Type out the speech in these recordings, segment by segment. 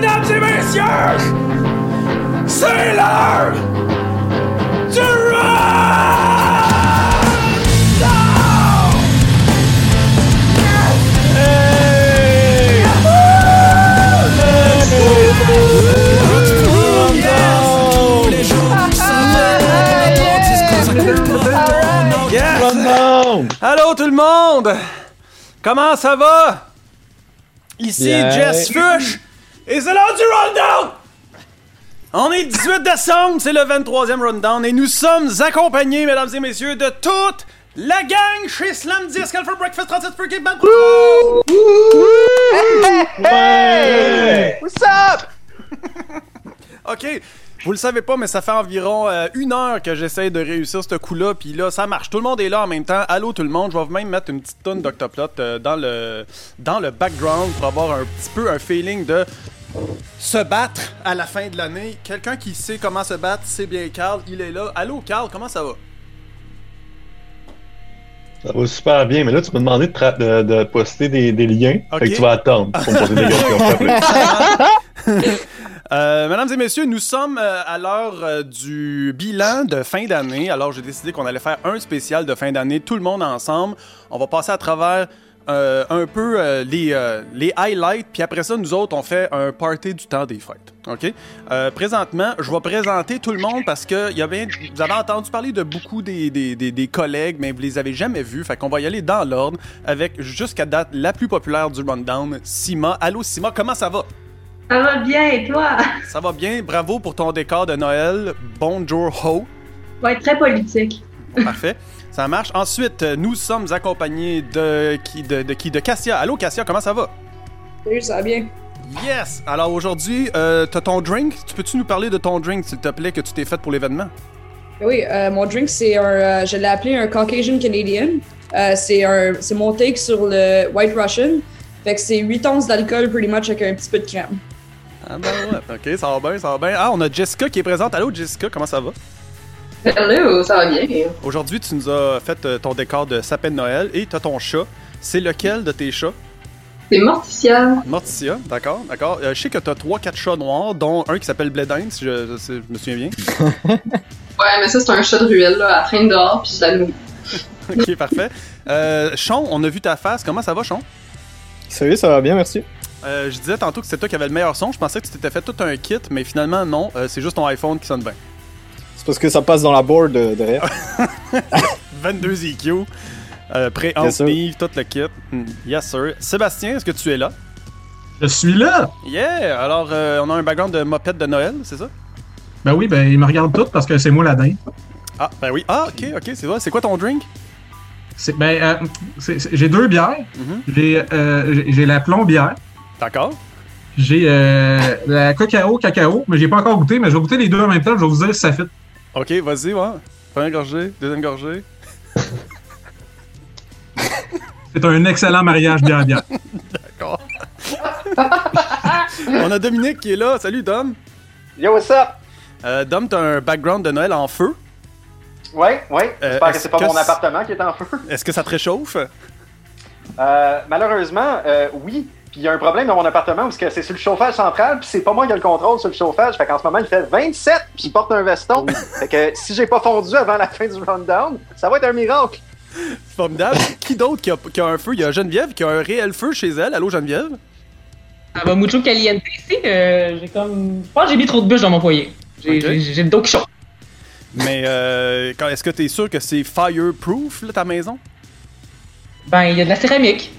Mesdames et messieurs, c'est l'heure du Allô tout le monde! Comment ça va? Ici. Jess Fush et c'est l'heure du rundown! On est 18 décembre, c'est le 23e rundown et nous sommes accompagnés, mesdames et messieurs, de toute la gang chez Slam Disc Alpha Breakfast 37 Freaky Band. What's up? Ok, vous le savez pas, mais ça fait environ euh, une heure que j'essaie de réussir ce coup-là, puis là, ça marche. Tout le monde est là en même temps. Allô tout le monde, je vais même mettre une petite tonne d'Octoplot euh, dans, le, dans le background pour avoir un petit peu un feeling de se battre à la fin de l'année. Quelqu'un qui sait comment se battre, c'est bien Carl, il est là. Allô Carl, comment ça va? Ça va super bien, mais là, tu m'as demandé de, de, de poster des, des liens. Ok. Fait que tu vas attendre pour me poser des questions. Euh, mesdames et messieurs, nous sommes euh, à l'heure euh, du bilan de fin d'année. Alors, j'ai décidé qu'on allait faire un spécial de fin d'année, tout le monde ensemble. On va passer à travers euh, un peu euh, les, euh, les highlights, puis après ça, nous autres, on fait un party du temps des fêtes. OK? Présentement, je vais présenter tout le monde parce que y a bien, vous avez entendu parler de beaucoup des, des, des, des collègues, mais vous les avez jamais vus. Fait qu'on va y aller dans l'ordre avec, jusqu'à date, la plus populaire du rundown, Sima. Allô, Sima, comment ça va? Ça va bien et toi? Ça va bien, bravo pour ton décor de Noël. Bonjour ho. Être très politique. Parfait. Ça marche. Ensuite, euh, nous sommes accompagnés de qui de, de qui? De Cassia. Allô Cassia, comment ça va? Salut, ça va bien. Yes. Alors aujourd'hui, euh, t'as ton drink? Tu peux-tu nous parler de ton drink, s'il te plaît, que tu t'es fait pour l'événement? Oui, euh, mon drink, c'est un. euh, je l'ai appelé un Caucasian Canadian. C'est un, c'est mon take sur le White Russian. Fait que c'est 8 onces d'alcool, pretty much, avec un petit peu de crème. Ah ben ouais. Ok, ça va bien, ça va bien. Ah, on a Jessica qui est présente. Allô Jessica, comment ça va? Hello, ça va bien? Aujourd'hui, tu nous as fait euh, ton décor de sapin de Noël et t'as ton chat. C'est lequel de tes chats? C'est Morticia. Morticia, d'accord, d'accord. Euh, je sais que t'as 3-4 chats noirs, dont un qui s'appelle Bledin, si je, si je me souviens bien. Ouais, mais ça, c'est un chat de ruelle, là, à traîne dehors, puis je la nourris. ok, parfait. Euh, Sean, on a vu ta face. Comment ça va, Sean? Salut, ça va bien, merci. Euh, je disais tantôt que c'était toi qui avais le meilleur son. Je pensais que tu t'étais fait tout un kit, mais finalement, non. Euh, c'est juste ton iPhone qui sonne bien. C'est parce que ça passe dans la board euh, derrière. 22 EQ, euh, pré. Vive, tout le kit. Mm, Yes, sir. Sébastien, est-ce que tu es là? Je suis là! Yeah! Alors, euh, on a un background de mopette de Noël, c'est ça? Ben oui, ben ils me regardent tous parce que c'est moi la dinde. Ah, ben oui. Ah, ok, ok, c'est vrai. C'est quoi ton drink? C'est- Ben, euh, c'est- c'est- j'ai deux bières. Mhm. J'ai euh, j'ai- j'ai la plombière. D'accord. J'ai euh, la cacao cacao, mais j'ai pas encore goûté, mais je vais goûter les deux en même temps, je vais vous dire si ça fit. Ok, vas-y, ouais. Première gorgée, deuxième gorgée. C'est un excellent mariage bière-bière. D'accord. on a Dominique qui est là. Salut, Dom. Yo, what's up? Euh, Dom, t'as un background de Noël en feu? Ouais, ouais. Euh, J'espère que c'est pas que mon appartement qui est en feu. Est-ce que ça te réchauffe? Euh, malheureusement, euh, oui. Puis il y a un problème dans mon appartement parce que c'est sur le chauffage central, puis c'est pas moi qui ai le contrôle sur le chauffage. Fait qu'en ce moment, il fait 27, puis je porte un veston. fait que si j'ai pas fondu avant la fin du rundown, ça va être un miracle. Formidable. qui d'autre qui a, qui a un feu? Il y a Geneviève qui a un réel feu chez elle. Allô, Geneviève? Ça va mucho caliente ici? euh, j'ai comme. Je pense que j'ai mis trop de bûches dans mon foyer. J'ai Ok. j'ai- j'ai le dos qui chauffe. Mais euh, quand- est-ce que tu es sûr que c'est fireproof, là, ta maison? Ben, il y a de la céramique.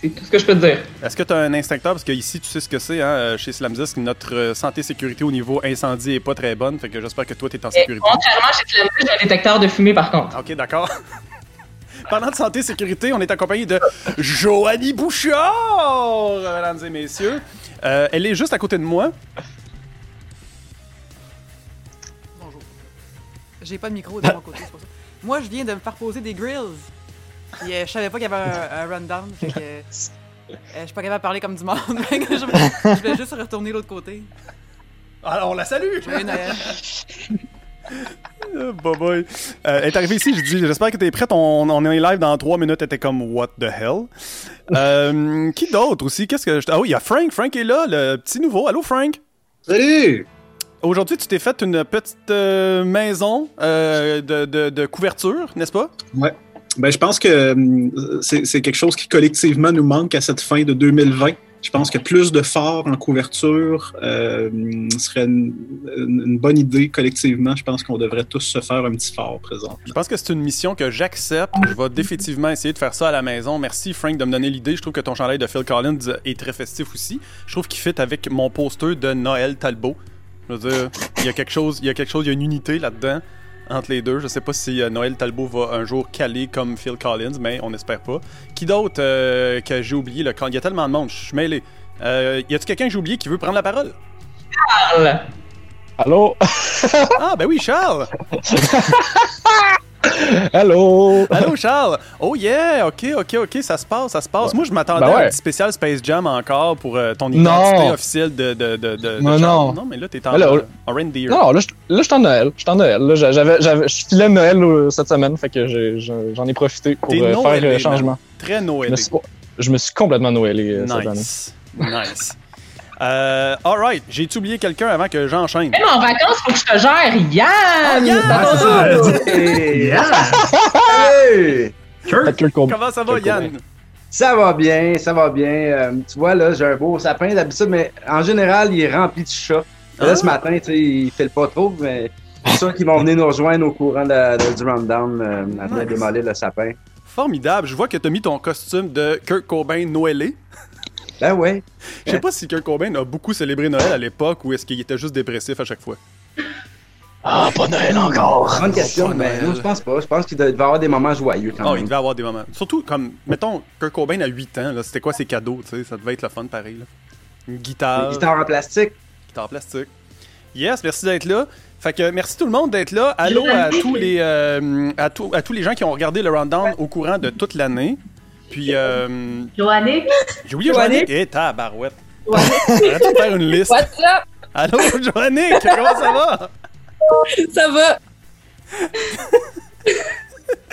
C'est tout ce que je peux te dire? Est-ce que tu as un instincteur? Parce que ici, tu sais ce que c'est, hein, chez Slamdisk, notre euh, santé sécurité au niveau incendie est pas très bonne. Fait que j'espère que toi, tu es en Et sécurité. contrairement chez Slamdisk, j'ai un détecteur de fumée par contre. Ok, d'accord. Parlant de santé sécurité, on est accompagné de Joanie Bouchard, mesdames et messieurs. Euh, elle est juste à côté de moi. Bonjour. J'ai pas de micro de mon côté, c'est pour ça. Moi, je viens de me faire poser des grills. Puis euh, je savais pas qu'il y avait un, un rundown. Fait que. euh, je suis pas capable de parler comme du monde. Je, vais juste retourner de l'autre côté. Alors, on la salue! Joyeux Noël. Ah, bye bye. Euh, elle est arrivée ici, je dis j'espère que t'es prête. On, on est live dans trois minutes. Elle était comme What the hell? Euh, qui d'autre aussi? Qu'est-ce que je... Ah oui, il y a Frank. Frank est là, le petit nouveau. Allô, Frank? Salut! Aujourd'hui, tu t'es fait une petite euh, maison euh, de, de- de couverture, n'est-ce pas? Ouais. Ben, je pense que hum, c'est quelque chose qui collectivement nous manque à cette fin de 2020. Je pense que plus de phares en couverture euh, serait une, bonne idée collectivement. Je pense qu'on devrait tous se faire un petit phare présent. Je pense que c'est une mission que j'accepte. Je vais définitivement essayer de faire ça à la maison. Merci Frank de me donner l'idée. Je trouve que ton chandail de Phil Collins est très festif aussi. Je trouve qu'il fit avec mon poster de Noël Talbot. Je veux dire, il y a quelque chose, il y a quelque chose, il y a une unité là-dedans entre les deux. Je sais pas si euh, Noël Talbot va un jour caler comme Phil Collins, mais on espère pas. Qui d'autre euh, que j'ai oublié? Le Il y a tellement de monde, je suis mêlé. Euh, y a-tu quelqu'un que j'ai oublié qui veut prendre la parole? Charles. Allô? Ah, ben oui, Charles! Allô? Allô Charles! Oh yeah! Ok, ok, ok, ça se passe, ça se passe. Moi, je m'attendais Ben ouais. à un petit spécial Space Jam encore pour euh, ton Non. identité officielle de, de, de, Non, non. Non, mais là, t'es en, euh, en reindeer. Non, là, je suis en Noël. Je suis en Noël. Là, j'a- j'avais, j'avais, je filais Noël euh, cette semaine, fait que j'en ai profité pour euh, faire le changement. Très Noël. je me suis complètement Noëlé euh, cette année. Nice. Euh, alright, j'ai oublié quelqu'un avant que j'enchaîne? Même en vacances, faut que je te gère, Yann! Ah, Yann! Cobain. Comment ça va, Yann? Ça va bien, ça va bien. Euh, tu vois, là, j'ai un beau sapin d'habitude, mais en général, il est rempli de chats. Ah. Là, ce matin, tu sais, il fait le pas trop, mais c'est sûr qu'ils vont venir nous rejoindre au courant de la- de- du rundown euh, après Nice. démolir le sapin. Formidable. Je vois que t'as mis ton costume de Kurt Cobain Noëlé. Ben ouais. Je sais pas si Kurt Cobain a beaucoup célébré Noël à l'époque ou est-ce qu'il était juste dépressif à chaque fois. Ah, pas Noël encore. Bonne question, mais non, je pense pas. Je pense qu'il devait avoir des moments joyeux quand Oh, il devait avoir des moments. Surtout comme, mettons, Kurt Cobain à 8 ans, là, c'était quoi ses cadeaux, tu sais, ça devait être le fun pareil. Là. Une guitare. Des guitares en plastique. guitare en plastique. Yes, merci d'être là. Fait que merci tout le monde d'être là. Allô à tous les euh, à, tous- à tous les gens qui ont regardé le rundown au courant de toute l'année. Puis euh, Joannick? j'ai oublié Joannick. Joannick. Eh tabarouette. De faire une liste. What's up? Allô Joannick, comment ça va? Ça va?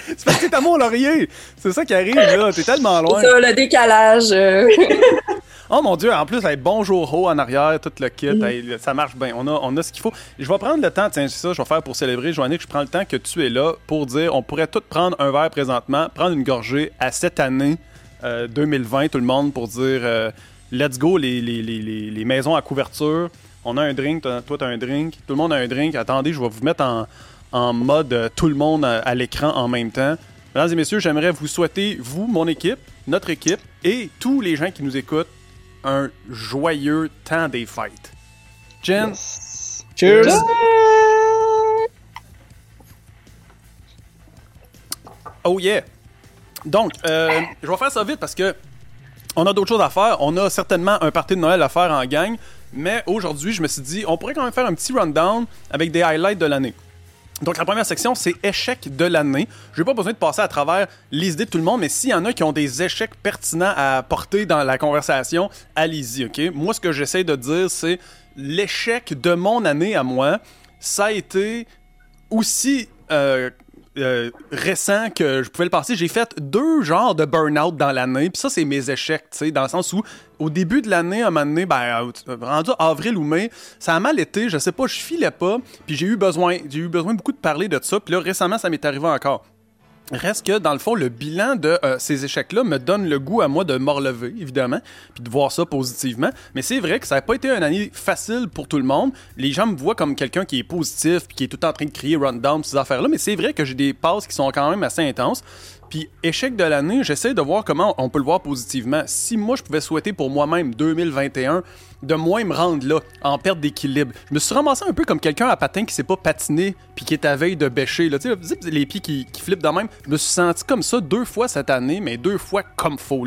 C'est parce que t'es à Mont-Laurier. C'est ça qui arrive là, t'es tellement loin. Ça, le décalage. euh. Oh mon dieu, en plus, hey, bonjour ho en arrière, tout le kit, hey, ça marche bien. On a, on a ce qu'il faut. Je vais prendre le temps, tiens, c'est ça, je vais faire pour célébrer. Joannick, je prends le temps que tu es là pour dire on pourrait tous prendre un verre présentement, prendre une gorgée à cette année euh, 2020, tout le monde, pour dire euh, let's go, les, les, les, maisons à couverture. On a un drink, toi, t'as un drink, tout le monde a un drink. Attendez, je vais vous mettre en, en mode euh, tout le monde à, à l'écran en même temps. Mesdames et messieurs, j'aimerais vous souhaiter, vous, mon équipe, notre équipe et tous les gens qui nous écoutent, un joyeux temps des fêtes. Jen, Cheers! oh yeah! Donc, euh, je vais faire ça vite parce que on a d'autres choses à faire. On a certainement un party de Noël à faire en gang. Mais aujourd'hui, je me suis dit, on pourrait quand même faire un petit rundown avec des highlights de l'année. Donc, la première section, c'est échecs de l'année. Je n'ai pas besoin de passer à travers les idées de tout le monde, mais s'il y en a qui ont des échecs pertinents à porter dans la conversation, allez-y, OK? Moi, ce que j'essaie de dire, c'est l'échec de mon année à moi, ça a été aussi euh, euh, récent que je pouvais le passer. J'ai fait deux genres de burn-out dans l'année, puis ça, c'est mes échecs, tu sais, dans le sens où, au début de l'année, à un moment donné, ben, euh, rendu avril ou mai, ça a mal été, je sais pas, je filais pas, puis j'ai eu besoin, j'ai eu besoin beaucoup de parler de ça, puis là, récemment, ça m'est arrivé encore. Reste que, dans le fond, le bilan de euh, ces échecs-là me donne le goût à moi de me relever, évidemment, puis de voir ça positivement. Mais c'est vrai que ça n'a pas été une année facile pour tout le monde. Les gens me voient comme quelqu'un qui est positif, puis qui est tout en train de crier rundown, ces affaires-là. Mais c'est vrai que j'ai des passes qui sont quand même assez intenses. Puis, échec de l'année, j'essaie de voir comment on peut le voir positivement. Si moi, je pouvais souhaiter pour moi-même 2021 de moins me rendre là, en perte d'équilibre, je me suis ramassé un peu comme quelqu'un à patin qui sait pas patiner puis qui est à veille de bêcher. Là. Tu sais, les pieds qui, qui flippent de même. Je me suis senti comme ça deux fois cette année, mais deux fois comme faux.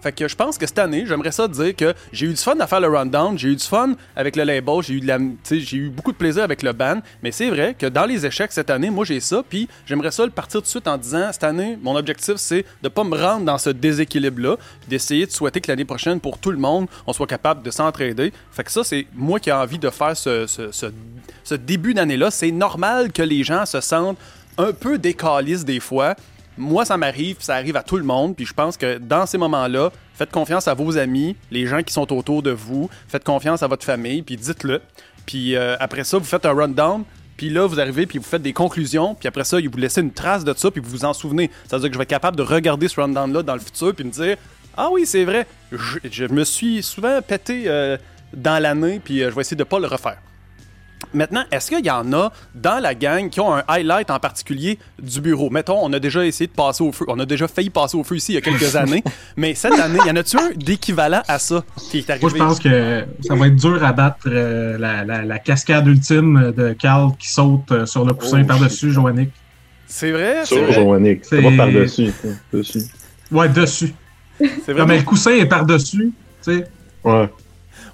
Fait que je pense que cette année, j'aimerais ça dire que j'ai eu du fun à faire le rundown, j'ai eu du fun avec le label, j'ai eu, de la, j'ai eu beaucoup de plaisir avec le band, mais c'est vrai que dans les échecs cette année, moi j'ai ça, puis j'aimerais ça le partir tout de suite en disant cette année, mon objectif c'est de pas me rendre dans ce déséquilibre-là, d'essayer de souhaiter que l'année prochaine, pour tout le monde, on soit capable de s'entraider. Fait que ça, c'est moi qui ai envie de faire ce, ce, ce- ce début d'année-là. C'est normal que les gens se sentent un peu décalistes des fois. Moi, ça m'arrive, ça arrive à tout le monde, puis je pense que dans ces moments-là, faites confiance à vos amis, les gens qui sont autour de vous, faites confiance à votre famille, puis dites-le. Puis euh, après ça, vous faites un rundown, puis là, vous arrivez, puis vous faites des conclusions, puis après ça, vous laissez une trace de ça, puis vous vous en souvenez. Ça veut dire que je vais être capable de regarder ce rundown-là dans le futur, puis me dire Ah oui, c'est vrai, je, je me suis souvent pété euh, dans l'année, puis euh, je vais essayer de pas le refaire. Maintenant, est-ce qu'il y en a dans la gang qui ont un highlight en particulier du bureau? Mettons, on a déjà essayé de passer au feu. On a déjà failli passer au feu ici il y a quelques années. Mais cette année, y en a-tu un d'équivalent à ça qui est arrivé? Moi, je pense que ça va être dur à battre euh, la, la- la cascade ultime de Carl qui saute euh, sur le coussin Oh, par-dessus Joannick. C'est vrai? C'est Sur? Joannick. Ça C'est- va par-dessus. hein, dessus. Ouais, dessus. C'est Non, vrai? mais le coussin est par-dessus. Tu sais, Ouais.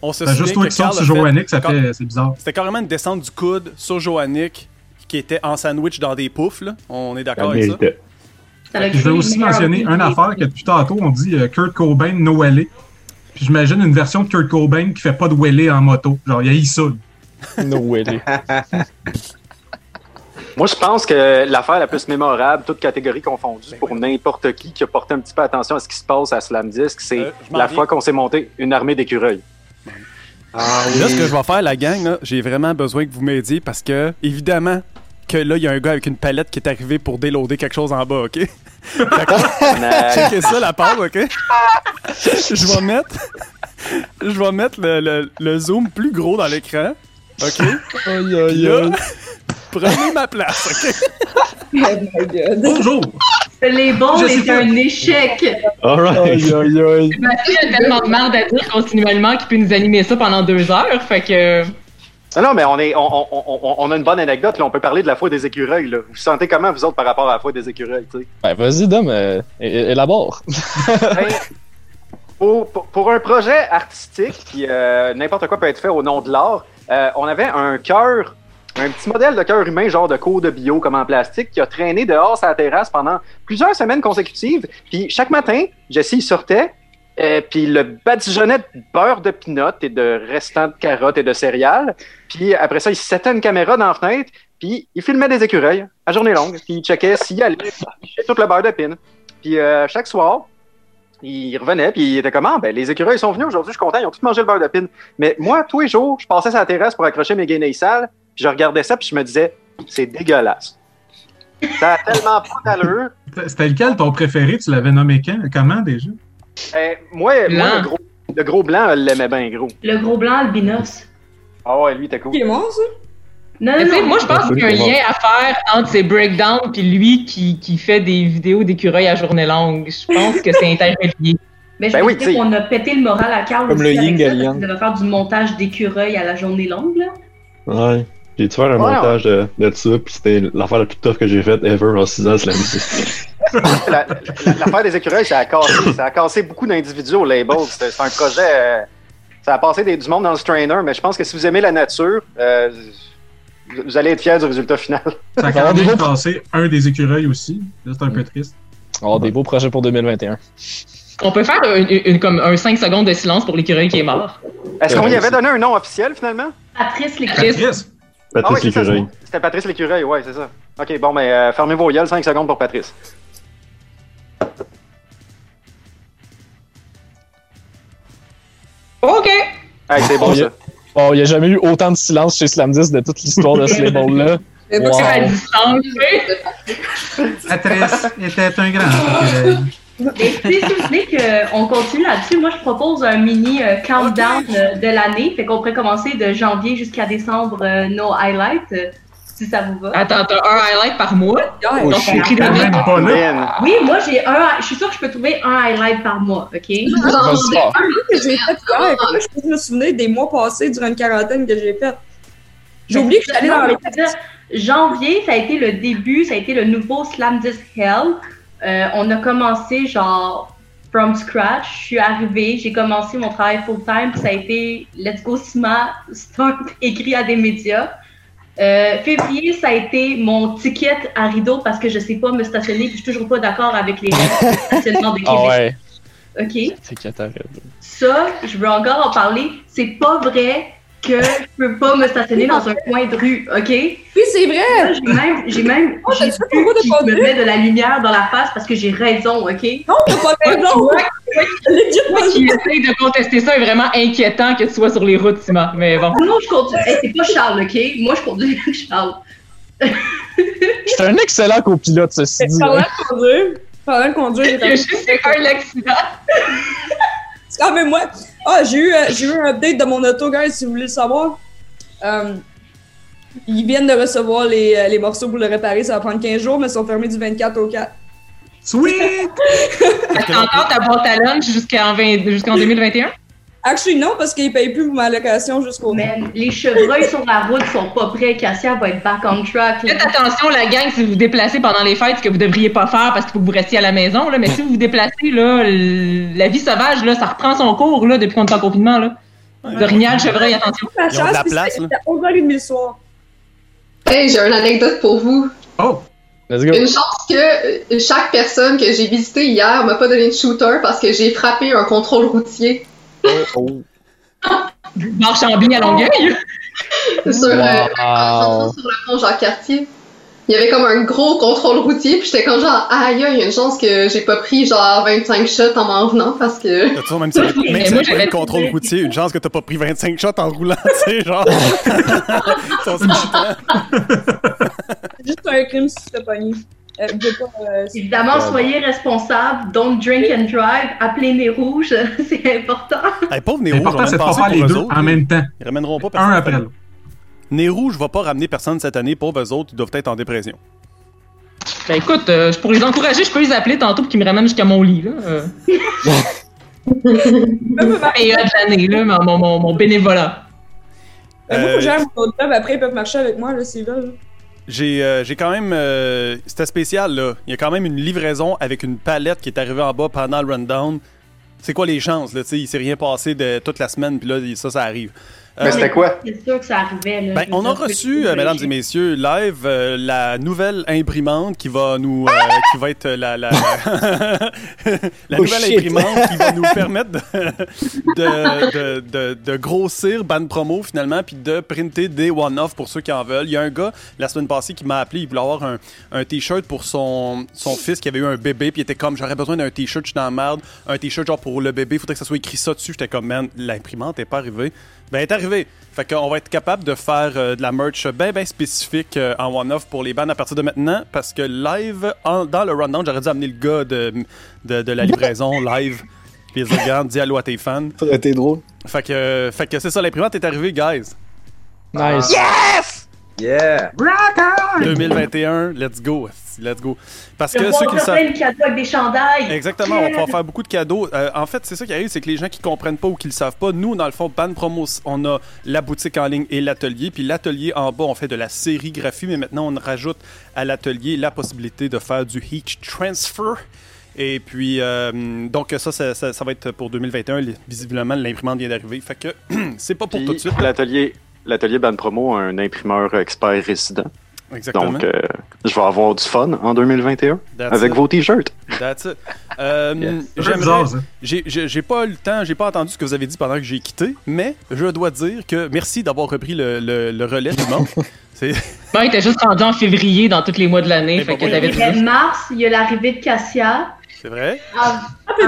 On se Ben, juste toi qui sur Joannick, ça fait, c'est bizarre. C'était carrément une descente du coude sur Joannick qui était en sandwich dans des poufs. Là. On est d'accord avec ça? méritait. Ça a Je vais aussi mentionner une affaire que depuis tantôt, on dit euh, Kurt Cobain, no. Puis j'imagine une version de Kurt Cobain qui fait pas de wellé en moto. Genre, il y a eu ça. No. Moi, je pense que l'affaire la plus mémorable, toute catégorie confondue, pour n'importe qui qui a porté un petit peu attention à ce qui se passe à Slam Disc, c'est Euh, la fois qu'on s'est monté une armée d'écureuils. Ah Là, ce que je vais faire, la gang, là, j'ai vraiment besoin que vous m'aidiez parce que, évidemment, que là, il y a un gars avec une palette qui est arrivé pour déloader quelque chose en bas, OK? Checkez ça, la part, OK? Je vais mettre... Je vais mettre le, le- le zoom plus gros dans l'écran, OK? Aïe, aïe, aïe. prenez ma place, OK? Oh my god. Bonjour! Le label Je sais est un échec. Aïe, aïe, aïe. Mathieu a tellement de merde à dire continuellement qu'il peut nous animer ça pendant deux heures. Fait que. Non, non, mais on, est, on, on, on, on a une bonne anecdote. Là. On peut parler de la foi des écureuils. Là. Vous vous sentez comment, vous autres, par rapport à la foi des écureuils? tu sais? Ben, vas-y, Dom, euh, élabore. Pour, pour- pour un projet artistique, puis euh, n'importe quoi peut être fait au nom de l'art, euh, on avait un cœur, un petit modèle de cœur humain, genre de cours de bio comme en plastique, qui a traîné dehors la terrasse pendant plusieurs semaines consécutives. Puis chaque matin, Jesse sortait, euh, puis le badigeonnait de beurre de pinot et de restants de carottes et de céréales. Puis après ça, il settait une caméra dans la fenêtre, puis il filmait des écureuils à journée longue. Puis il checkait s'il allait tout le beurre de pin. Puis euh, chaque soir, il revenait, puis il était comment? Ben, les écureuils sont venus aujourd'hui, je suis content, ils ont tous mangé le beurre de pin. Mais moi, tous les jours, je passais sur la terrasse pour accrocher mes guenilles sales, puis je regardais ça, puis je me disais, c'est dégueulasse. Ça a tellement pas d'allure. C'était lequel ton préféré? Tu l'avais nommé quand? Comment déjà? Euh, moi, moi, le, gros, le gros blanc, elle l'aimait bien gros. Le gros blanc albinos. Ah ouais, lui, t'es cool. Il est mort, ça? Non, Mais non, tu sais, non. moi, je pense qu'il y a un lien à faire entre ces breakdowns puis lui qui, qui fait des vidéos d'écureuils à journée longue. Je pense que c'est interrelié. Mais je Ben oui, qu'on a pété le moral à Carl Comme aussi le avec ça, parce qu'il devait faire du montage d'écureuils à la journée longue, là. Ouais. J'ai dû faire un Ouais, montage de, de ça, puis c'était l'affaire la plus tough que j'ai faite ever en 6 ans, Disc. La- la- L'affaire des écureuils, ça a cassé, ça a cassé beaucoup d'individus au label. C'est c'est un projet. euh, ça a passé des- du monde dans le strainer, mais je pense que si vous aimez la nature, euh, vous allez être fiers du résultat final. Ça a quand même passé un des écureuils aussi. Là, c'est un peu triste. Oh, des beaux projets pour 2021. On peut faire une, une- comme un 5 secondes de silence pour l'écureuil qui est mort. Est-ce qu'on y avait donné un nom officiel finalement? Patrice les Chris. Patrice, Ah oui, Patrice c'est ça, l'écureuil. C'était Patrice l'écureuil, ouais, c'est ça. Ok, bon, mais euh, fermez vos yeux, 5 secondes pour Patrice. OK! Hey, c'est bon Oh, ça. Oh, il n'y a jamais eu autant de silence chez Slam 10 de toute l'histoire de ce label-là. Wow. Patrice était un grand. Mais si vous voulez qu'on continue là-dessus, moi je propose un mini euh, countdown euh, de l'année. Fait qu'on pourrait commencer de janvier jusqu'à décembre euh, nos highlights, euh, si ça vous va. Attends, t'as un highlight par mois? Ouais. Donc, on écrit Quand des même pas là. Ben, Oui, moi j'ai un. Je suis sûre que je peux trouver un highlight par mois, ok? Vas-y, fort. que j'ai fait hier. Comment je peux me souvenir des mois passés durant une quarantaine que j'ai fait? J'ai oublié que j'allais dans les. Janvier, ça a été le début, ça a été le nouveau Slam Disc Hell. Euh, on a commencé genre from scratch. Je suis arrivée, j'ai commencé mon travail full-time, ça a été Let's Go Sima, start écrit à des médias. Euh, février, ça a été mon ticket à rideau parce que je sais pas me stationner, je suis toujours pas d'accord avec les règles de stationnement de Québec. Ah ouais. OK? C'est catastrophe. Ça, je veux encore en parler. C'est pas vrai que je peux pas me stationner dans un coin de rue, OK? Oui, c'est vrai! J'ai même, j'ai même, Oh, j'ai me met de la lumière dans la face parce que j'ai raison, OK? Non, t'as pas raison! Moi qui essaye de contester ça est vraiment inquiétant que tu sois sur les routes, Sima. Mais bon. Non, je conduis. Hey, c'est pas Charles, OK? Moi, je conduis Charles. Je suis un excellent copilote, ceci dit. Parlant de conduire, parlant de conduire, j'ai juste un accident. Quand même moi. Ah, j'ai eu, euh, j'ai eu un update de mon auto, guys, si vous voulez le savoir. Euh, ils viennent de recevoir les, euh, les morceaux pour le réparer. Ça va prendre 15 jours, mais ils sont fermés du 24 au 4. Sweet! T'as encore ta boîte à lunch jusqu'en 20 jusqu'en 2021? Actually, non, parce qu'ils payent plus pour ma location jusqu'au. Man, les chevreuils sur la route sont pas prêts. Cassia va être back on track. là. Faites attention, la gang, si vous vous déplacez pendant les fêtes, ce que vous devriez pas faire parce qu'il faut que vous restiez à la maison, là, mais si vous vous déplacez, là, la vie sauvage, là, ça reprend son cours là, depuis qu'on est en confinement. Là. L'orignal, chevreuil, attention. La Ils ont de la place, là. à 11h30 le soir. Hey, j'ai une anecdote pour vous. Oh! Let's go. Une chance que euh, chaque personne que j'ai visitée hier m'a pas donné de shooter parce que j'ai frappé un contrôle routier Marchambie à Longueuil. sur, euh, Wow. en sur le pont Jacques-Cartier. Il y avait comme un gros contrôle routier, puis j'étais comme genre, aïe, il y a une chance que j'ai pas pris genre 25 shots en m'en venant parce que. T'as toujours, même si même Mais si pas le contrôle routier, une chance que t'as pas pris 25 shots en roulant, tu sais, genre. Juste un crime si tu te pogné. Euh, pas, euh, Évidemment, soyez responsables. Don't drink and drive. Appelez les rouges. c'est important. Hey, pauvre Nez Rouge, on c'est de pas faire les deux autres. en même temps. Ils ramèneront pas personne. Un après l'autre. Nez Rouge va pas ramener personne cette année, pauvres eux autres, ils doivent être en dépression. Ben écoute, euh, pour les encourager, je peux les appeler tantôt pour qu'ils me ramènent jusqu'à mon lit. Là. Euh, Et euh, de l'année, là, mon, mon, bénévolat. Euh, moi, Euh, j'aille mon autre job, après ils peuvent marcher avec moi, là, s'ils veulent. J'ai euh, quand même. euh, C'était spécial, là. Il y a quand même une livraison avec une palette qui est arrivée en bas pendant le rundown. C'est quoi les chances, là? Tu sais, il s'est rien passé de toute la semaine, puis là, ça, ça arrive. Euh, Mais c'était quoi? C'est sûr que ça arrivait. Là. Ben, on a reçu, euh, mesdames et messieurs, live, euh, la nouvelle imprimante qui va nous, euh, qui va être la, la, la, la Oh, nouvelle imprimante qui va nous permettre de, de, de, de, de grossir bande promo finalement, puis de printer des one-off pour ceux qui en veulent. Il y a un gars la semaine passée qui m'a appelé, il voulait avoir un, un t-shirt pour son, son fils qui avait eu un bébé, puis il était comme, j'aurais besoin d'un t-shirt, je suis dans la merde, un t-shirt genre pour le bébé, faudrait que ça soit écrit ça dessus. J'étais comme, man, l'imprimante est pas arrivée. Ben, elle est arrivée. Fait qu'on va être capable de faire euh, de la merch bien, bien spécifique euh, en one-off pour les bands à partir de maintenant. Parce que live, en- dans le rundown, j'aurais dû amener le gars de, de, de la livraison live. Puis il dit, regarde, dis allô à tes fans. Ça aurait été drôle. Fait que, euh, fait que c'est ça, l'imprimante est arrivée, guys. Nice. Yeah! 2021, let's go. Let's go. Parce que ceux qui savent. plein de cadeaux avec des chandails. Exactement, on va faire beaucoup de cadeaux. Euh, en fait, c'est ça qui arrive, c'est que les gens qui comprennent pas ou qui le savent pas, nous, dans le fond, Ban Promos, on a la boutique en ligne et l'atelier. Puis l'atelier en bas, on fait de la sérigraphie, mais maintenant, on rajoute à l'atelier la possibilité de faire du heat transfer. Et puis, euh, donc ça ça, ça, ça va être pour 2021. Visiblement, l'imprimante vient d'arriver. Fait que c'est pas pour Puis, tout de suite. L'atelier, l'atelier Ban Promo a un imprimeur expert résident. Exactement. Donc, euh, je vais avoir du fun en 2021 That's avec it. vos t-shirts. That's it. Euh, j'aimerais- bizarre, ça. J'ai- pas eu le temps, j'ai pas entendu ce que vous avez dit pendant que j'ai quitté, mais je dois dire que merci d'avoir repris le, le- le relais du monde. Bon, il était juste rendu en février dans tous les mois de l'année. Fait bon, que oui. t'avais Il y a toujours- mars, il y a l'arrivée de Cassia. c'est vrai? Ah, ah, t'es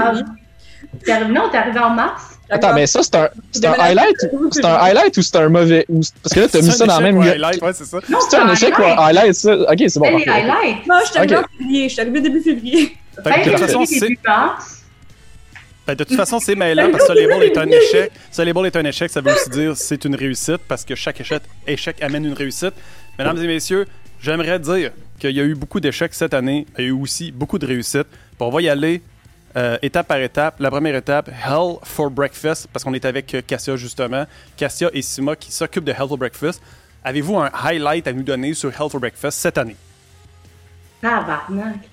arrivé- non, t'es arrivé en mars. Attends, mais ça, c'est un, c'est un highlight ou c'est un highlight ou c'est un mauvais. ou c'est- Parce que là, t'as mis C'est ça dans la même. highlight, ouais, c'est ça. Non, C'est un échec ou un highlight, ça? Ok, c'est bon. Elle les highlights. Non, je suis arrivé en février. Je suis arrivé début février. Fait que Hey, de toute façon, c'est ben, de toute façon, c'est mêlant parce que label est un échec. Label est un échec, ça veut aussi dire c'est une réussite parce que chaque échec, échec amène une réussite. Mesdames et messieurs, j'aimerais dire qu'il y a eu beaucoup d'échecs cette année, mais il y a eu aussi beaucoup de réussites. On va y aller euh, étape par étape. La première étape, Hell for Breakfast, parce qu'on est avec euh, Cassia justement. Cassia et Sima qui s'occupent de Hell for Breakfast. Avez-vous un highlight à nous donner sur Hell for Breakfast cette année? Tabarnak.